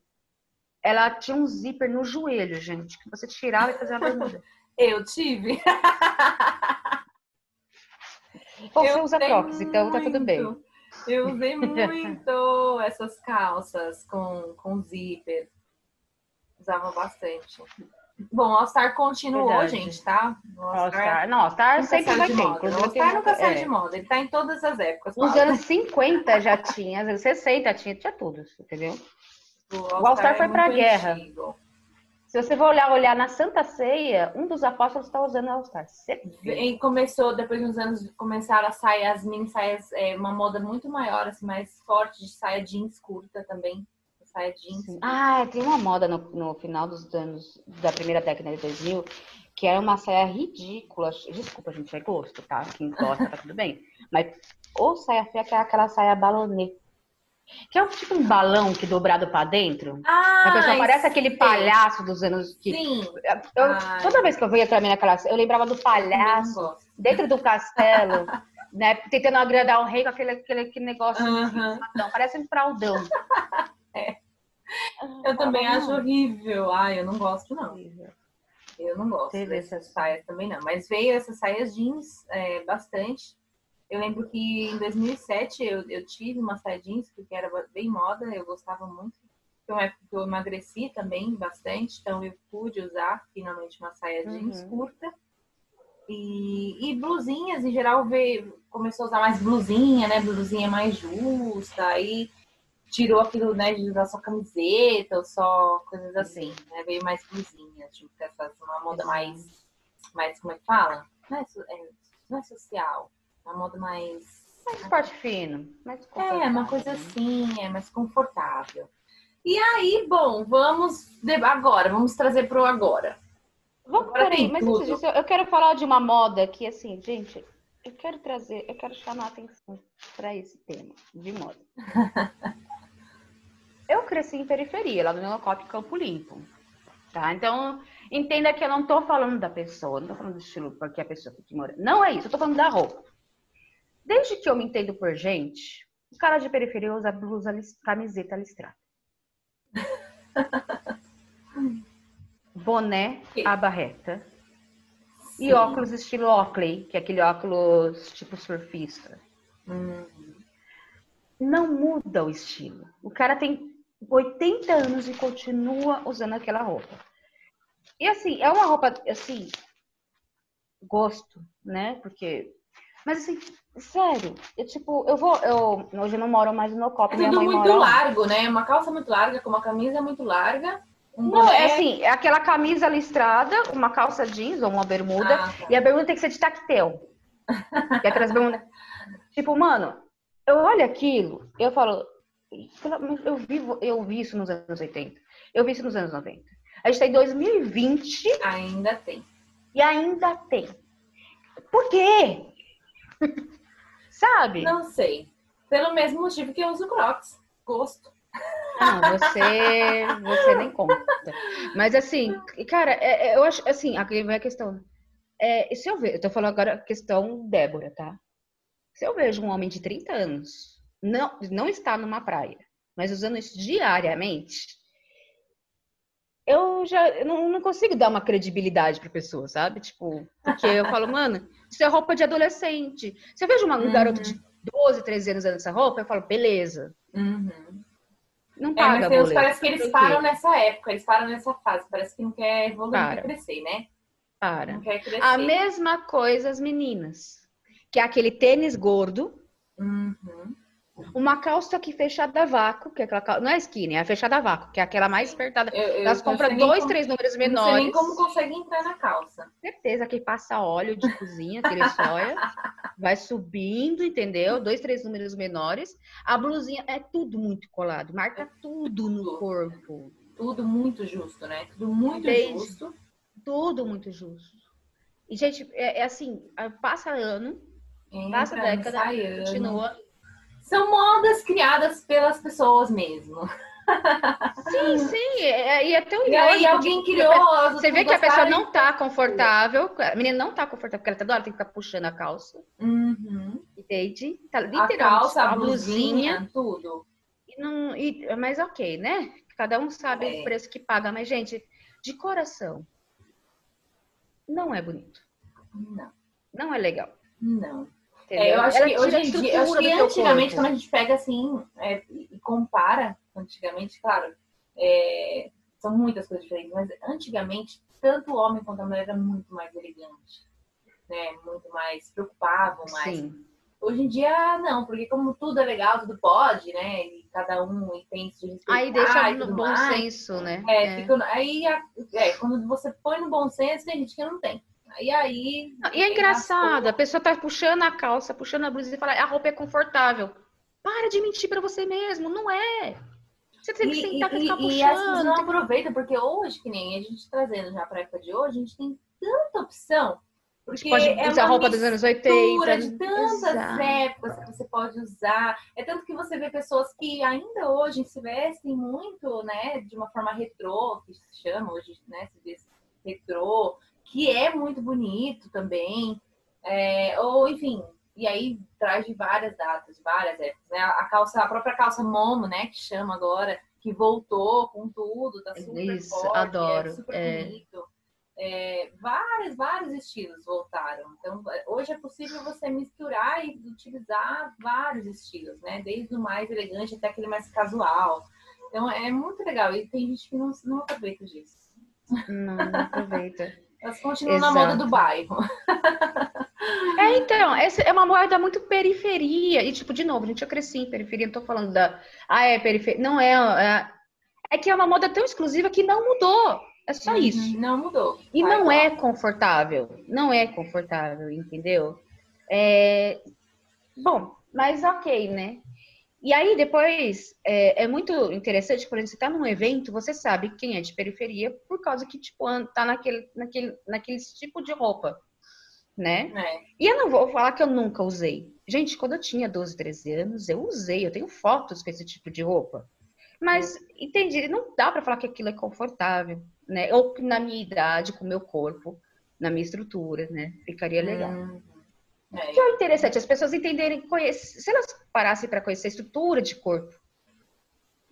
ela tinha um zíper no joelho, gente, que você tirava e fazia uma bermuda. Eu tive. Você Eu usa crocs, então tá tudo bem. muito. Eu usei muito essas calças com, com zíper. Usava bastante. Bom, o All-Star continuou, Verdade. gente, tá? O All-Star. Não, All-Star nunca sempre saiu vai de ter. moda. O Inclusive, All-Star tem- nunca sai é. de moda. Ele tá em todas as épocas. Nos anos 50 já tinha, nos anos 60 tinha, tinha tudo, entendeu? O All-Star é foi pra muito guerra. antigo. Se você for olhar, olhar na Santa Ceia, um dos apóstolos está usando All Star. E começou, depois de uns anos, começaram a sair as mini saias, é, uma moda muito maior, assim, mais forte, de saia jeans curta também. Saia jeans. Sim. Ah, tem uma moda no, no final dos anos, da primeira década de 2000, que era uma saia ridícula. Desculpa, gente, é gosto, tá? Quem gosta, tá tudo bem. Mas ou saia feia, que é aquela saia balonê. Que é um, tipo um balão que dobrado para dentro. Ah, a pessoa parece aquele palhaço dos anos que. Sim. Eu, toda vez que eu via também naquela. Eu lembrava do palhaço dentro do castelo, né? Tentando agradar o rei com aquele, aquele, aquele negócio. Uhum. Não, parece um fraldão. é. Eu também acho horrível. Ai, eu não gosto, não. Eu não gosto Teve dessas saias também, não. Mas veio essas saias jeans é, bastante. Eu lembro que em 2007 eu, eu tive uma saia jeans, porque era bem moda, eu gostava muito. Foi uma época que eu emagreci também bastante, então eu pude usar finalmente uma saia jeans uhum. curta. E, e blusinhas, em geral, veio, começou a usar mais blusinha, né? Blusinha mais justa, aí tirou aquilo, né, de usar só camiseta ou só coisas assim, né? Veio mais blusinhas, tipo, essa, uma moda mais, mais, como é que fala? Não é, é, não é social, uma moda mais. Mais esporte fino. Mais é, uma coisa assim, é mais confortável. E aí, bom, vamos. Agora, vamos trazer para o agora. Vamos, agora peraí, mas antes disso, eu quero falar de uma moda que, assim, gente, eu quero trazer, eu quero chamar a atenção para esse tema de moda. eu cresci em periferia, lá no Neocop Campo Limpo. Tá? Então, entenda que eu não tô falando da pessoa, não tô falando do estilo porque a pessoa que morar. Não é isso, eu tô falando da roupa. Desde que eu me entendo por gente, o cara de periferia usa blusa, camiseta listrada. Boné, aba reta. E óculos estilo Oakley, que é aquele óculos tipo surfista. Uhum. Não muda o estilo. O cara tem 80 anos e continua usando aquela roupa. E assim, é uma roupa, assim, gosto, né? Porque mas assim, sério, eu tipo, eu vou, eu hoje eu não moro mais no copo. É tudo muito largo, né? Uma calça muito larga, com uma camisa muito larga. Um não, boné... é assim, é aquela camisa listrada, uma calça jeans ou uma bermuda, ah, tá. e a bermuda tem que ser de tactel. que é aquelas bermudas. tipo, mano, eu olho aquilo, eu falo, eu vi, eu vi isso nos anos 80, eu vi isso nos anos 90. A gente tá em 2020. Ainda tem. E ainda tem. Por quê? Sabe? Não sei. Pelo mesmo motivo que eu uso Crocs. Gosto. Não, você, você nem conta. Mas assim, cara, é, é, eu acho assim, aqui vem a questão. É, se eu ver, eu tô falando agora a questão Débora, tá? Se eu vejo um homem de 30 anos, não, não está numa praia, mas usando isso diariamente, eu já eu não, não, consigo dar uma credibilidade pra pessoa, sabe? Tipo, porque eu falo, mano, isso é roupa de adolescente. Se eu vejo uma, um uhum. garoto de 12, 13 anos usando essa roupa, eu falo, beleza. Uhum. Não é, paga é, mas parece que eles param nessa época, eles param nessa fase. Parece que não quer evoluir, Para. não quer crescer, né? Para. Não quer crescer. A mesma coisa as meninas. Que é aquele tênis gordo. Uhum uma calça que fechada a vácuo, que é aquela não é skinny, é fechada a vácuo, que é aquela mais apertada. Eu, eu Elas compram dois, como, três números menores. Não sei nem como consegue entrar na calça. Certeza que passa óleo de cozinha, aquele soia, vai subindo, entendeu? Dois, três números menores. A blusinha é tudo muito colado, marca tudo no corpo. Tudo muito justo, né? Tudo muito Desde, justo. Tudo muito justo. E, gente, é, é assim, passa ano, Entra, passa década, continua são modas criadas pelas pessoas mesmo. Sim, sim, é, e é tão E aí alguém criou. Você vê que a pessoa não tá confortável, a menina não tá confortável, porque ela tá ela tem que ficar puxando a calça. Uhum. Entende? Tá literalmente a calça, a blusinha, blusinha, tudo. E não, e, mas ok, né? Cada um sabe é. o preço que paga, mas gente, de coração, não é bonito. Não. Não é legal. Não. É, eu acho que hoje em dia, acho que antigamente, quando a gente pega assim é, e compara, antigamente, claro, é, são muitas coisas diferentes, mas antigamente, tanto o homem quanto a mulher era muito mais elegante, né? Muito mais preocupavam mais. Sim. hoje em dia não, porque como tudo é legal, tudo pode, né? E cada um tem se respeitar Aí deixa no bom mais. senso, né? É, É. fica- aí é, quando você põe no bom senso, tem gente que não tem. Aí aí. E é engraçado, a pessoa tá puxando a calça, puxando a blusa e fala, a roupa é confortável. Para de mentir pra você mesmo, não é. Você tem que E, sentar e e- ficar e- e as pessoas puxando. não aproveitam, porque hoje, que nem a gente trazendo já pra época de hoje, a gente tem tanta opção. Porque Pode é usar uma roupa dos anos mistura 80. de tantas Exato. épocas que você pode usar. É tanto que você vê pessoas que ainda hoje se vestem muito, né, de uma forma retrô, que se chama hoje, né, se vê retrô, que é muito bonito também. É, ou, enfim, e aí traz de várias datas, de várias épocas, né? A calça, a própria calça momo, né, que chama agora, que voltou com tudo, tá super Isso, forte, adoro, é super é. bonito. É, vários, vários estilos voltaram. Então, hoje é possível você misturar e utilizar vários estilos, né? Desde o mais elegante até aquele mais casual. Então, é muito legal. E tem gente que não, não aproveita disso. Não, não aproveita. Elas continuam na moda Exato. do bairro. É, então, essa é uma moeda muito periferia. E, tipo, de novo, gente, eu cresci em periferia, não tô falando da. Ah, é periferia. Não é, é. É que é uma moda tão exclusiva que não mudou. É só isso. Não mudou. E Tá não igual. é confortável. Não é confortável, entendeu? É... Bom, mas ok, né? E aí depois é, é muito interessante, por exemplo, você tá num evento, você sabe quem é de periferia por causa que, tipo, tá naquele, naquele, naquele tipo de roupa, né? É. E eu não vou falar que eu nunca usei. Gente, quando eu tinha 12, 13 anos, eu usei, eu tenho fotos com esse tipo de roupa. Mas, entendi, não dá pra falar que aquilo é confortável, né? Ou na minha idade, com o meu corpo, na minha estrutura, né? Ficaria legal. Hum, é. Que é interessante, as pessoas entenderem, conhecer, se elas parassem para conhecer a estrutura de corpo,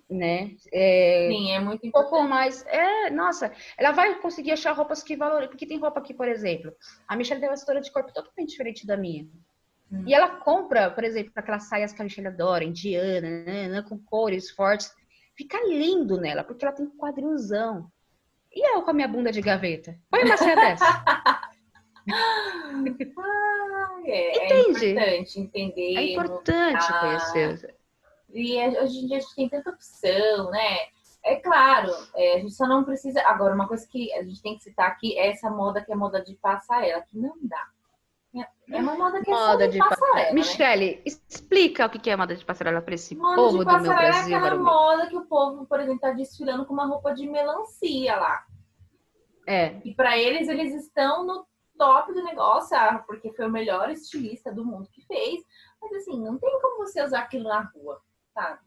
né? É, Sim, é muito um pouco importante. mais. É, nossa, ela vai conseguir achar roupas que valorizam. Porque tem roupa aqui, por exemplo, a Michelle tem uma estrutura de corpo totalmente diferente da minha. Hum. E ela compra, por exemplo, aquelas saias que a Michelle adora, indiana, né, com cores fortes. Fica lindo nela, porque ela tem quadrilzão. E eu com a minha bunda de gaveta? Põe uma saia dessa. Ah, é, Entende? é importante entender. É importante Ah. conhecer. E hoje em dia a gente tem tanta opção, né? É claro, é, a gente só não precisa. Agora, uma coisa que a gente tem que citar aqui é essa moda que é moda de passarela, que não dá. É- É uma moda que é Moda de de passarela. passarela. né? Michele, explica o que é moda de passarela para esse Moda povo de do meu passarela é Brasil. aquela Barulho. moda que o povo, por exemplo, tá desfilando com uma roupa de melancia lá. É, E para eles, eles estão no top do negócio, ah, porque foi o melhor estilista do mundo que fez. Mas assim, não tem como você usar aquilo na rua, sabe?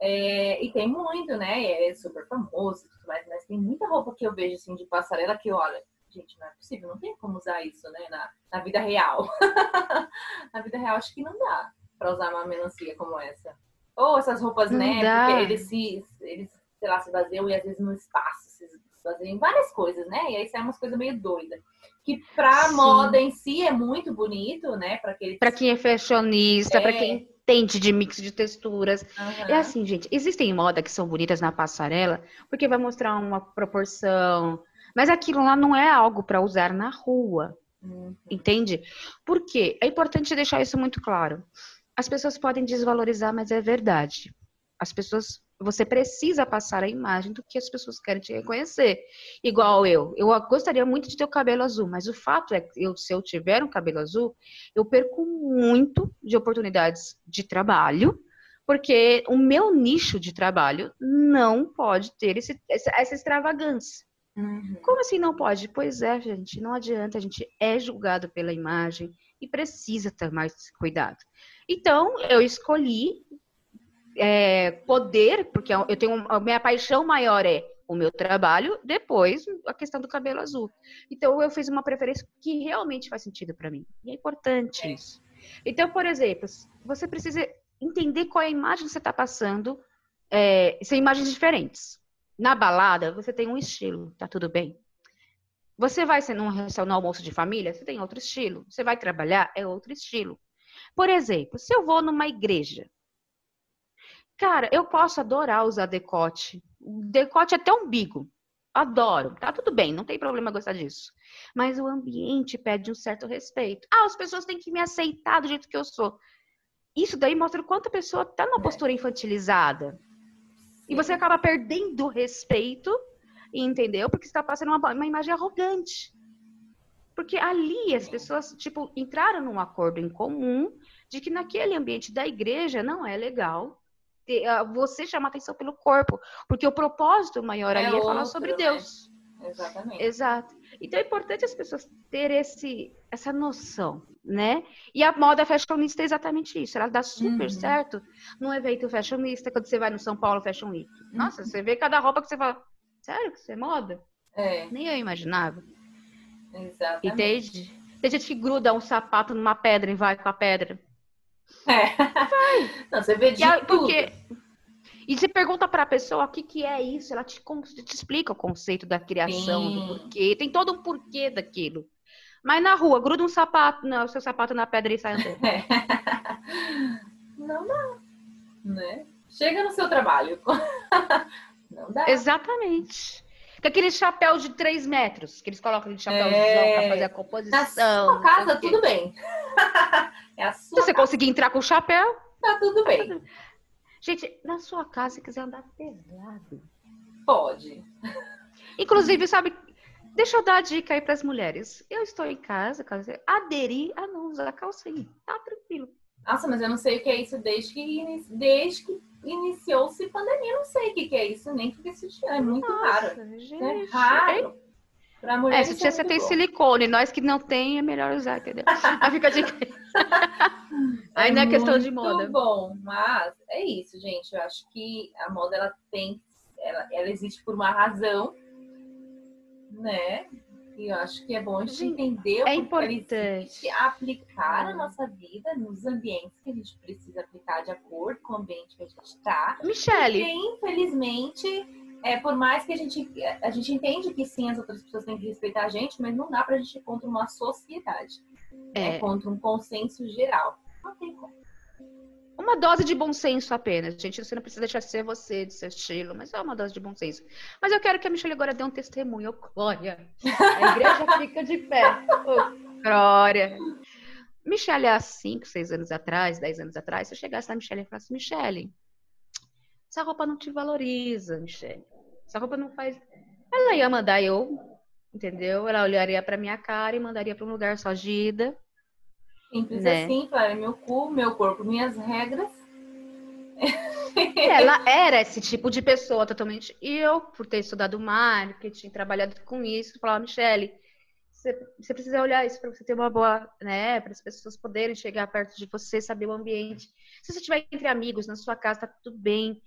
É, e tem muito, né? É super famoso e tudo mais, mas tem muita roupa que eu vejo assim de passarela que, olha, gente, não é possível, não tem como usar isso, né? Na, na vida real. na vida real, acho que não dá para usar uma melancia como essa. Ou essas roupas, Não né? dá. Porque eles se, eles, sei lá, se baseiam e às vezes no espaço, se em várias coisas, né? E aí sai umas coisas meio doidas. Que pra Sim. moda em si é muito bonito, né? Pra aquele. para quem é fashionista, para É. quem entende de mix de texturas. Aham. É assim, gente, existem modas que são bonitas na passarela, porque vai mostrar uma proporção, mas aquilo lá não é algo para usar na rua, Uhum. entende? Por quê? É importante deixar isso muito claro. As pessoas podem desvalorizar, mas é verdade. As pessoas, você precisa passar a imagem do que as pessoas querem te reconhecer. Igual eu. Eu gostaria muito de ter o cabelo azul, mas o fato é que eu, se eu tiver um cabelo azul, eu perco muito de oportunidades de trabalho, porque o meu nicho de trabalho não pode ter esse- essa, extravagância. Uhum. Como assim não pode? Pois é, gente, não adianta, a gente é julgado pela imagem e precisa ter mais cuidado. Então, eu escolhi é, poder, porque eu tenho a minha paixão maior é o meu trabalho, depois a questão do cabelo azul. Então, eu fiz uma preferência que realmente faz sentido para mim. E é importante É. isso. Então, por exemplo, você precisa entender qual é a imagem que você está passando. É, são imagens diferentes. Na balada, você tem um estilo, tá tudo bem. Você vai ser num no almoço de família, você tem outro estilo. Você vai trabalhar, é outro estilo. Por exemplo, se eu vou numa igreja, cara, eu posso adorar usar decote. Decote até umbigo. Adoro. Tá tudo bem, não tem problema gostar disso. Mas o ambiente pede um certo respeito. Ah, as pessoas têm que me aceitar do jeito que eu sou. Isso daí mostra o quanto a pessoa tá numa é. postura infantilizada. E você acaba perdendo o respeito, entendeu? Porque você tá passando uma, uma imagem arrogante. Porque ali as pessoas, tipo, entraram num acordo em comum de que naquele ambiente da igreja não é legal ah, você chamar atenção pelo corpo, porque o propósito maior é ali outro, é falar sobre né? Deus. Exatamente. Exato. Então é importante as pessoas terem esse, essa noção, né? E a moda fashionista é exatamente isso. Ela dá super uhum. certo no evento fashionista, quando você vai no São Paulo Fashion Week. Nossa, uhum. você vê cada roupa que você fala, sério que você é moda? É. Nem eu imaginava. Exatamente. Entende? Tem gente que gruda um sapato numa pedra e vai com a pedra. É. Vai. Não, você vê de e, tudo. Porque... E você pergunta para a pessoa o que, que é isso, ela te, te explica o conceito da criação, Sim. do porquê. Tem todo um porquê daquilo. Mas na rua, gruda um sapato, não, seu sapato na pedra e sai andando. É. Não dá. Né? Chega no seu trabalho. Não dá. Exatamente. Com aquele chapéu de 3 metros, que eles colocam de chapéu é... para fazer a composição. Na sua casa, tudo bem. é a sua Se você conseguir entrar com o chapéu, tá tudo bem. Gente, na sua casa, se quiser andar pesado. Pode. Inclusive, sabe, deixa eu dar a dica aí para as mulheres. Eu estou em casa, aderir a não usar calcinha. Tá tranquilo. Nossa, mas eu não sei o que é isso desde que, desde que iniciou-se pandemia. Não sei o que, é isso, nem que isso é muito Nossa, raro. Gente, é raro. Pra mulher, é, se é você tem bom. silicone, nós que não tem, é melhor usar, entendeu? Aí fica de... Aí não é questão de moda. Muito bom, mas é isso, gente. Eu acho que a moda, ela tem... Ela, ela existe por uma razão, né? E eu acho que é bom a gente entender é importante aplicar na nossa vida, nos ambientes que a gente precisa aplicar de acordo com o ambiente que a gente está. Michele. Porque, infelizmente, é, por mais que a gente, a gente entende que sim, as outras pessoas têm que respeitar a gente, mas não dá pra gente ir contra uma sociedade. É. é contra um consenso geral. Não tem como. Uma dose de bom senso apenas. Gente, você não precisa deixar de ser você, de seu estilo, mas é uma dose de bom senso. Mas eu quero que a Michelle agora dê um testemunho. Glória! A igreja fica de pé. Oh, glória! Michelle, há 5, 6 anos atrás, 10 anos atrás, se eu chegasse na Michelle e falasse, Michelle, essa roupa não te valoriza, Michelle. Essa roupa não faz. Ela ia mandar eu, entendeu? Ela olharia pra minha cara e mandaria pra um lugar só gida. Simples né? assim, claro, meu cu, meu corpo, minhas regras. Ela era esse tipo de pessoa totalmente. E eu, por ter estudado marketing, trabalhado com isso, falava, Michele, você, você precisa olhar isso para você ter uma boa, né? Para as pessoas poderem chegar perto de você, saber o ambiente. Se você estiver entre amigos, na sua casa, tá tudo bem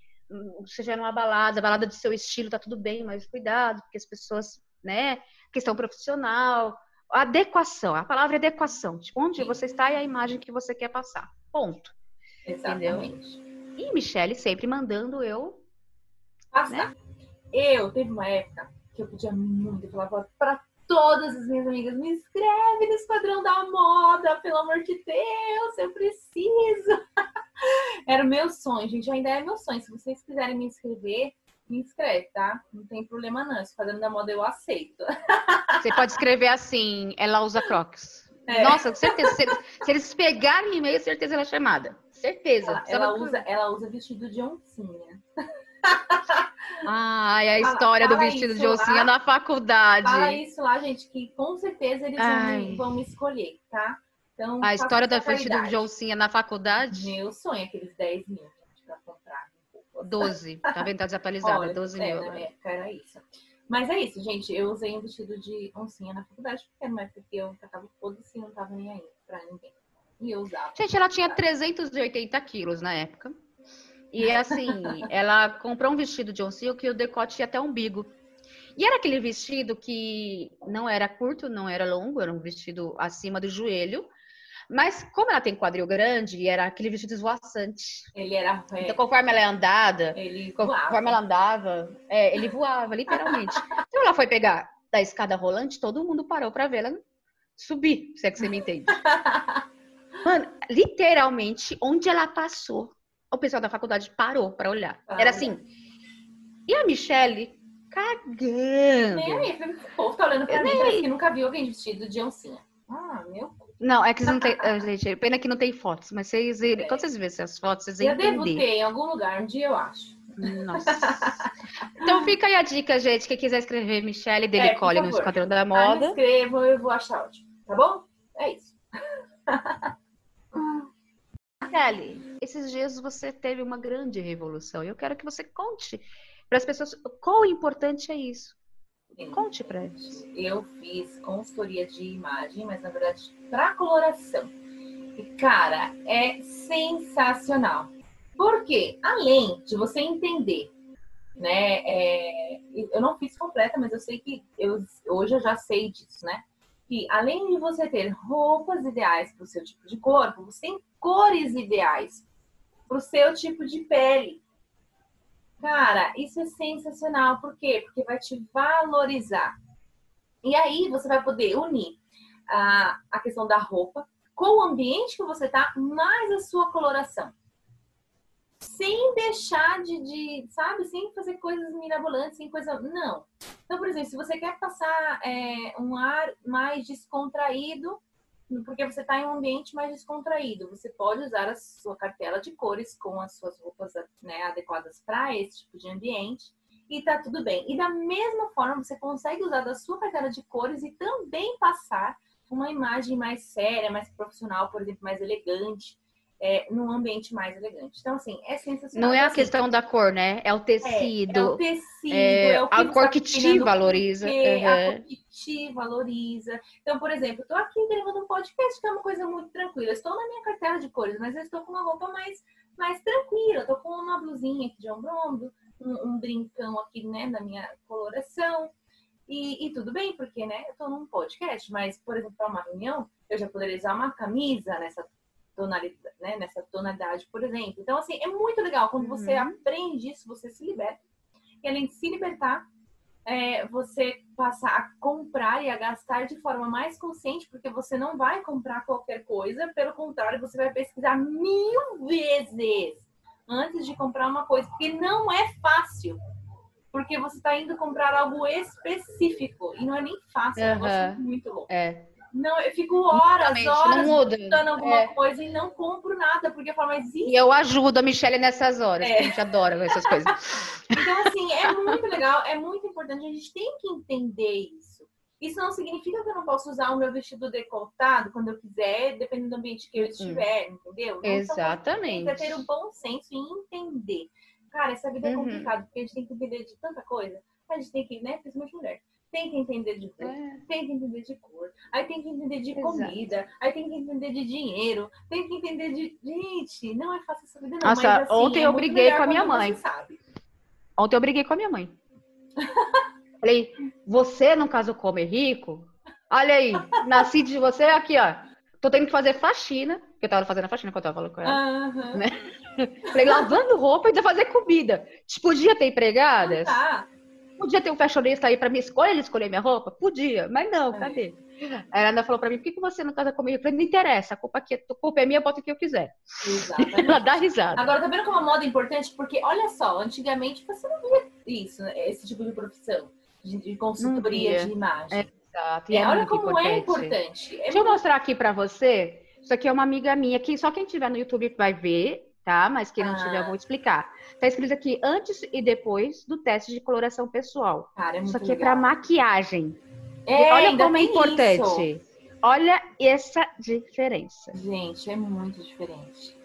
seja numa balada, balada do seu estilo, tá tudo bem, mas cuidado, porque as pessoas, né, questão profissional, adequação, a palavra é adequação, tipo, onde Sim. você está e a imagem que você quer passar, ponto. Exatamente. Entendeu? E Michelle sempre mandando eu passar. Né? Eu, teve uma época que eu podia muito, eu falava pra todas as minhas amigas, me inscreve no Esquadrão da Moda, pelo amor de Deus, eu preciso. Era o meu sonho, gente, ainda é meu sonho. Se vocês quiserem me inscrever, me inscreve, tá? Não tem problema não. Esquadrão da Moda eu aceito. Você pode escrever assim, ela usa crocs. É. Nossa, com certeza. Se, se eles pegarem o e-mail, certeza ela é chamada. Certeza. Ela, ela usa, ela usa vestido de oncinha. Ai, a história fala, fala do vestido de oncinha lá, na faculdade. Fala isso lá, gente, que com certeza eles vão me, vão me, escolher, tá? Então, a história do vestido de oncinha na faculdade? Meu sonho, aqueles 10 mil. 12, tá vendo? Tá desatualizada, Olha, 12 é, mil. Época era isso. Mas é isso, gente. Eu usei um vestido de oncinha na faculdade, porque era uma época que eu tava foda-se e não tava nem aí pra ninguém. E eu usava. Gente, ela tinha 380 quilos na época. E assim, ela comprou um vestido de oncinha que o decote ia até o umbigo. E era aquele vestido que não era curto, não era longo, era um vestido acima do joelho. Mas como ela tem quadril grande, era aquele vestido esvoaçante. Ele era. É... Então, conforme ela andava, ele conforme ela andava, é, ele voava, literalmente. então ela foi pegar da escada rolante, todo mundo parou para ver ela subir, se é que você me entende. Mano, literalmente, onde ela passou, o pessoal da faculdade parou para olhar. Ah, Era assim. E a Michelle cagando. Nem aí, o povo tá olhando pra Eu mim, nem parece que nunca viu alguém vestido de oncinha. Ah, meu cu. Não, é que não tem. ah, gente, pena que não tem fotos, mas vocês irem- quando vocês verem essas fotos, vocês vão Eu devo ter em algum lugar, um dia eu acho. Nossa. Então fica aí a dica, gente. Quem quiser escrever Michelle É, Delicole por no. Esquadrão da Ah, Moda. escrevam, eu vou achar ótimo. Tá bom? É isso. Michelle, esses dias você teve uma grande revolução. E eu quero que você conte para as pessoas quão importante é isso. Conte para eles. Eu fiz consultoria de imagem, mas na verdade para coloração. E cara, é sensacional. Porque além de você entender, né? é, eu não fiz completa, mas eu sei que eu, hoje eu já sei disso, né? Que além de você ter roupas ideais para o seu tipo de corpo, você tem cores ideais para o seu tipo de pele. Cara, isso é sensacional. Por quê? Porque vai te valorizar. E aí você vai poder unir a, a questão da roupa com o ambiente que você tá, mais a sua coloração. Sem deixar de, de, sabe, sem fazer coisas mirabolantes, sem coisa. Não. Então, por exemplo, se você quer passar é, um ar mais descontraído, porque você está em um ambiente mais descontraído, você pode usar a sua cartela de cores com as suas roupas né, adequadas para esse tipo de ambiente e tá tudo bem. E da mesma forma, você consegue usar da sua cartela de cores e também passar uma imagem mais séria, mais profissional, por exemplo, mais elegante, é, num ambiente mais elegante. Então, assim, é sensacional. Não é a Assim, questão da cor, né? É o é, é o tecido. tecido, é é o que a cor tá que te valoriza. o quê, Uhum. A cor que te valoriza. Então, por exemplo, eu tô aqui gravando um podcast que é uma coisa muito tranquila. Eu estou na minha cartela de cores, mas eu estou com uma roupa mais, mais tranquila. Tô com uma blusinha aqui de ombro, um, um brincão aqui, né, na minha coloração. E, e tudo bem, porque, né, eu tô num podcast, mas, por exemplo, para uma reunião, eu já poderia usar uma camisa nessa tonalidade, né, nessa tonalidade, por exemplo. Então, assim, é muito legal. Quando você Uhum. aprende isso, você se liberta. E além de se libertar, é, você passa a comprar e a gastar de forma mais consciente, porque você não vai comprar qualquer coisa, pelo contrário, você vai pesquisar mil vezes antes de comprar uma coisa, porque não é fácil. Porque você está indo comprar algo específico e não é nem fácil, é um negócio Aham. muito louco. É. Não, eu fico horas, não horas buscando alguma É. coisa e não compro nada, porque eu falo, mas isso E eu ajudo a Michelle nessas horas, É. que a gente adora essas coisas. Então, assim, é muito legal, é muito importante, a gente tem que entender isso. Isso não significa que eu não posso usar o meu vestido decotado quando eu quiser, dependendo do ambiente que eu estiver, entendeu? Não são Exatamente. Tem que ter o bom senso e entender. Cara, essa vida é Uhum. complicada, porque a gente tem que entender de tanta coisa. A gente tem que, né, principalmente mulher, tem que entender de roupa, É. tem que entender de cor, aí tem que entender de Exato. comida, aí tem que entender de dinheiro, tem que entender de. Gente, não é fácil essa vida, não. Nossa, mas, assim, ontem é eu briguei com a minha mãe. sabe. Ontem eu briguei com a minha mãe. Falei, você não casou com homem rico? Olha aí, nasci de você aqui, ó. Tô tendo que fazer faxina, porque eu tava fazendo a faxina quando eu tava falando com ela. Aham. Né? Falei, lavando roupa e ainda fazer comida. Tipo, Podia ter empregadas? Tá. Podia ter um fashionista aí pra me escolher, ele escolher minha roupa? Podia, mas não, É. cadê? Aí ela ainda falou pra mim, por que, que você não casa comigo? Eu falei, não interessa, a culpa, aqui, é- a culpa é minha, eu boto o que eu quiser. Exatamente. Ela dá risada. Agora, tá vendo como a moda é importante? Porque, olha só, antigamente você não via isso, né? esse tipo de profissão, de, de consultoria de imagem. Exato, e É, é olha como é importante. importante. É Deixa eu mostrar aqui pra você. Isso aqui é uma amiga minha, que só quem tiver no YouTube vai ver, tá? Mas quem não Ah. tiver, eu vou explicar. Tá escrito aqui antes e depois do teste de coloração pessoal. Cara, é muito Isso aqui é legal. pra maquiagem. É, Olha como é importante. Olha essa diferença. isso. Gente, é muito diferente.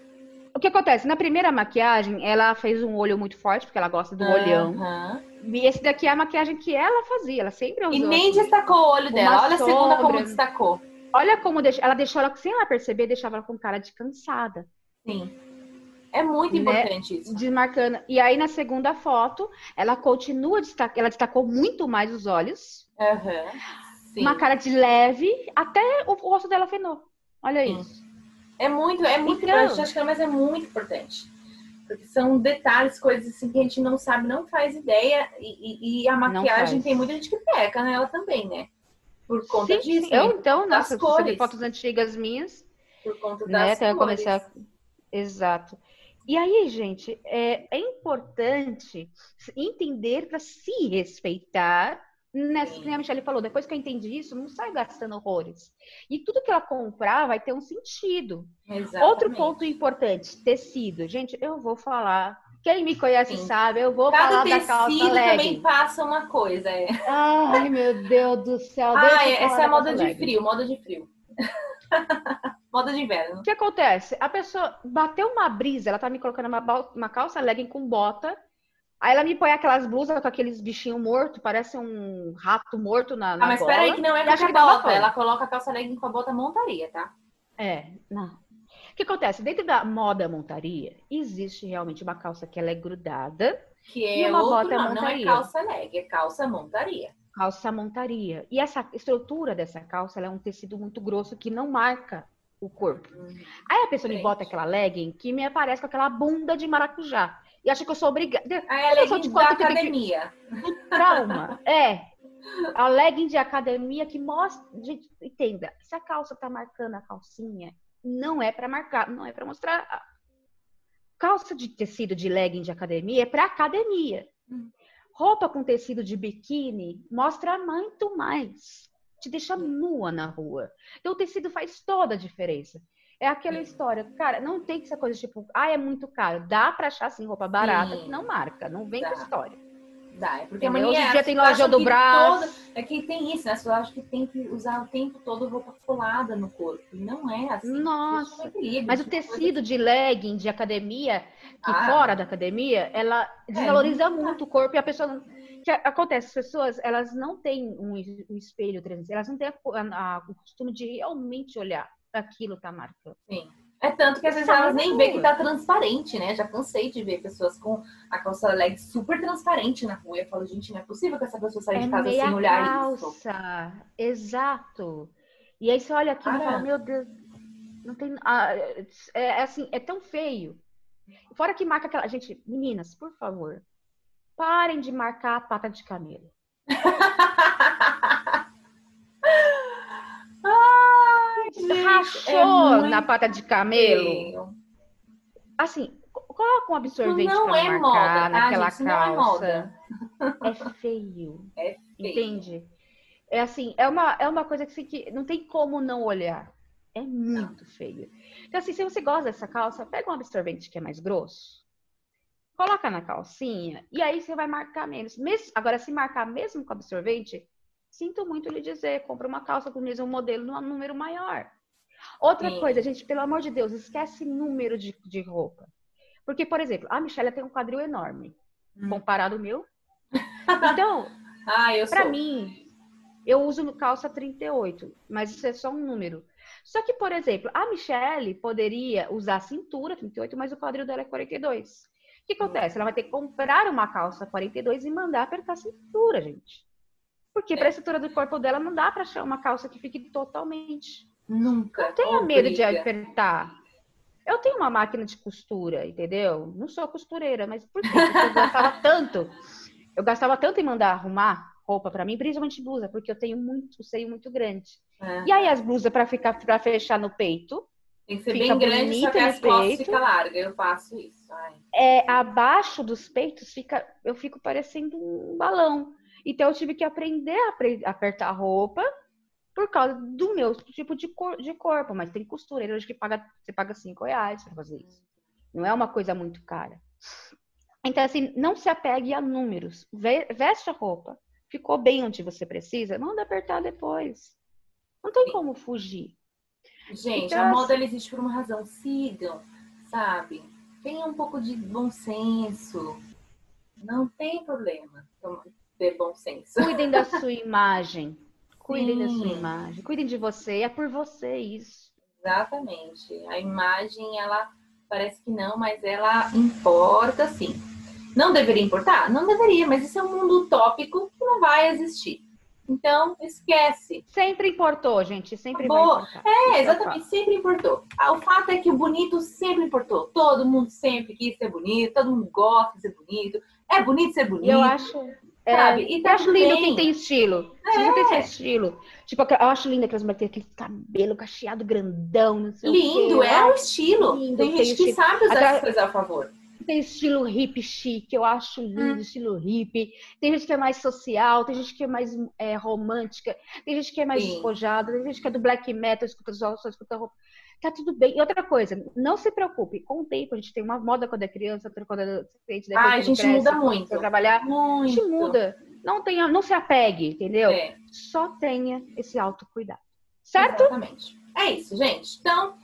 O que acontece? Na primeira maquiagem, ela fez um olho muito forte, porque ela gosta do olhão. E esse daqui é a maquiagem que ela fazia, ela sempre usou. E nem aqui. destacou o olho dela. Olha a segunda como destacou. Olha como deixa... ela deixou ela, sem ela perceber, deixava ela com cara de cansada. Sim. É muito Né? importante isso. desmarcando. E aí, na segunda foto, ela continua destac... ela destacou muito mais os olhos. Sim. uma cara de leve, até o rosto dela fenou. Olha isso. É muito, é muito Então- importante, acho que mas é muito importante. Porque são detalhes, coisas assim que a gente não sabe, não faz ideia. E, e- e a maquiagem tem muita gente que peca nela também, né? Por conta Sim, disso. sim. Eu, né? então, nossa, cores. fotos antigas minhas, Por conta né? das eu começar. Exato. E aí, gente, é, é importante entender para se respeitar. Nessa, que a Michelle falou, depois que eu entendi isso, não sai gastando horrores. E tudo que ela comprar vai ter um sentido. Exatamente. Outro ponto importante, tecido. Gente, eu vou falar. Quem me conhece Sim. sabe, eu vou Cada falar da calça tecido também legging. passa uma coisa. É. Ai, meu Deus do céu. eu essa é a da moda de legging. frio, moda de frio. moda de inverno. O que acontece? A pessoa bateu uma brisa, ela tá me colocando uma, uma calça legging com bota. Aí ela me põe aquelas blusas com aqueles bichinhos mortos, parece um rato morto na, na Ah, mas gola. peraí que não é e com a que bota. coisa. Ela coloca a calça legging com a bota montaria, tá? É, não. O que acontece? Dentro da moda montaria, existe realmente uma calça que ela é grudada, Que E é uma outro bota nome, não é montaria. calça leg, é calça montaria. calça montaria. E essa estrutura dessa calça, é um tecido muito grosso que não marca o corpo. Aí a pessoa me Diferente. bota aquela legging que me aparece com aquela bunda de maracujá. E acha que eu sou obrigada. A Eu sou de da quanto que academia. Trauma. É. A legging de academia que mostra. Gente, entenda, se a calça tá marcando a calcinha, não é pra marcar, não é pra mostrar. Calça de tecido de legging de academia é pra academia. Hum. Roupa com tecido de biquíni mostra muito mais. Te deixa nua na rua. Então o tecido faz toda a diferença. É aquela Sim. história, cara, não tem que ser coisa tipo, ah, é muito caro. Dá pra achar assim roupa barata Sim. que não marca, não vem com Dá. história. Dá, é porque a Entendeu? mania Hoje em é, dia tem loja do braço. toda- É que tem isso, né? As pessoas acham que tem que usar o tempo todo roupa colada no corpo. E não é assim. Nossa, equilíbrio, Mas o coisa tecido de legging de academia, que Ah. fora da academia, ela desvaloriza muito o corpo e a pessoa não. O que acontece? As pessoas, elas não têm um, es- um espelho 360, elas não têm a- a- o costume de realmente olhar aquilo tá marcando. Sim. É tanto que às vezes Sabe, elas nem veem que tá transparente, né? Já cansei de ver pessoas com a calça leg super transparente na rua. Eu falo, gente, não é possível que essa pessoa saia É de casa meia sem olhar isso. calça, exato. E aí você olha aquilo e Cara. fala, meu Deus, não tem. ah, é, é assim, é tão feio. Fora que marca aquela. Gente, meninas, por favor, parem de marcar a pata de camelo. Rachou é na pata de camelo. Assim, co- coloca um absorvente não pra é marcar moda, tá, naquela gente? Isso não é calça. moda. É feio. É feio. Entende? É assim, é uma, é uma coisa que, que não tem como não olhar. É muito feio. Então, assim, se você gosta dessa calça, pega um absorvente que é mais grosso, coloca na calcinha, e aí você vai marcar menos. Mes- Agora, se marcar mesmo com absorvente, sinto muito lhe dizer, compra uma calça com o mesmo modelo num número maior. Outra Sim. coisa, gente, pelo amor de Deus, esquece número de, de roupa. Porque, por exemplo, a Michelle tem um quadril enorme, Hum. comparado ao meu. Então, Ah, sou. mim, eu uso calça 38, mas isso é só um número. Só que, por exemplo, a Michelle poderia usar cintura 38, mas o quadril dela é 42. O que acontece? Ela vai ter que comprar uma calça 42 e mandar apertar a cintura, gente. Porque para a estrutura do corpo dela não dá para achar uma calça que fique totalmente. Nunca. Não tenha medo de Obriga. apertar. Eu tenho uma máquina de costura, entendeu? Não sou costureira, mas por? Porque eu gastava tanto. Eu gastava tanto em mandar arrumar roupa pra mim, principalmente blusa, porque eu tenho muito, seio muito grande. É. E aí as blusas pra ficar para fechar no peito, Tem que ser fica bem grande, só que as costas peito. ficam largas. Eu faço isso. Ai. é abaixo dos peitos fica, eu fico parecendo um balão. Então eu tive que aprender a apertar a roupa por causa do meu tipo de, cor- de corpo, mas tem costureira hoje que paga, você paga cinco reais para fazer isso. Não é uma coisa muito cara. Então, assim, não se apegue a números. Ve- Veste a roupa. Ficou bem onde você precisa, manda apertar depois. Não tem como fugir. Gente, Então, a moda ela existe por uma razão. Sigam, sabe? Tenha um pouco de bom senso. Não tem problema ter bom senso. Cuidem da sua imagem. Cuidem da sua imagem. Cuidem de você. É por você isso. Exatamente. A imagem, ela parece que não, mas ela importa sim. Não deveria importar? Não deveria, mas isso é um mundo utópico que não vai existir. Então, esquece. Sempre importou, gente. Sempre Acabou. importar. É, exatamente, sempre importou. Ah, O fato é que o bonito sempre importou. Todo mundo sempre quis ser bonito, todo mundo gosta de ser bonito. É bonito ser bonito. eu acho, É, sabe? E tá acho lindo quem tem estilo. É. você tem seu estilo. Tipo, eu acho lindo aquelas mulheres que tem aquele cabelo cacheado grandão, não sei Lindo, o é o estilo. Lindo, tem tem gente que estilo. sabe usar essas coisas a favor. Tem estilo hippie chique, eu acho lindo, Hum. estilo hippie. Tem gente que é mais social, tem gente que é mais é, romântica, tem gente que é mais Sim. despojada, tem gente que é do black metal, escuta só, só escuta roupa. Tá tudo bem. E outra coisa, não se preocupe, com o tempo a gente tem uma moda quando é criança, outra quando é adolescente, depois Ah, a gente cresce, muda muito. trabalhar. A Muito. gente muda. Não, tenha, não se apegue, entendeu? É, Só tenha esse autocuidado. Certo? exatamente. É isso, gente. Então,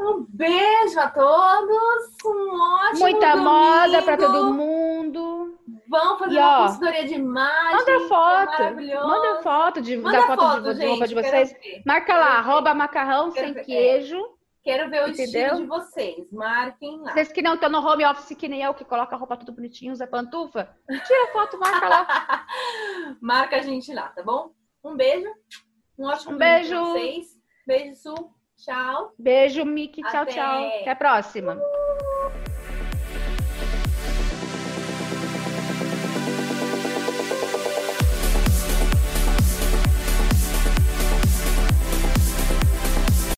um beijo a todos. Um ótimo Muita domingo. moda pra todo mundo. Vão fazer E, uma ó, consultoria de imagem. Manda é foto. maravilhoso. Manda foto de, Manda da foto, foto, de, de gente, roupa de vocês. ver. Marca lá, ver. arroba macarrão Quero sem ver, é. queijo. Quero ver o Entendeu? estilo de vocês. Marquem lá. Vocês que não estão no home office, que nem eu, que coloca a roupa tudo bonitinho, usa pantufa, tira a foto, marca lá. Marca a gente lá, tá bom? Um beijo. Um ótimo Um beijo. pra vocês. Beijo, Su. Tchau. Beijo, Miki. Tchau, tchau. Até a próxima.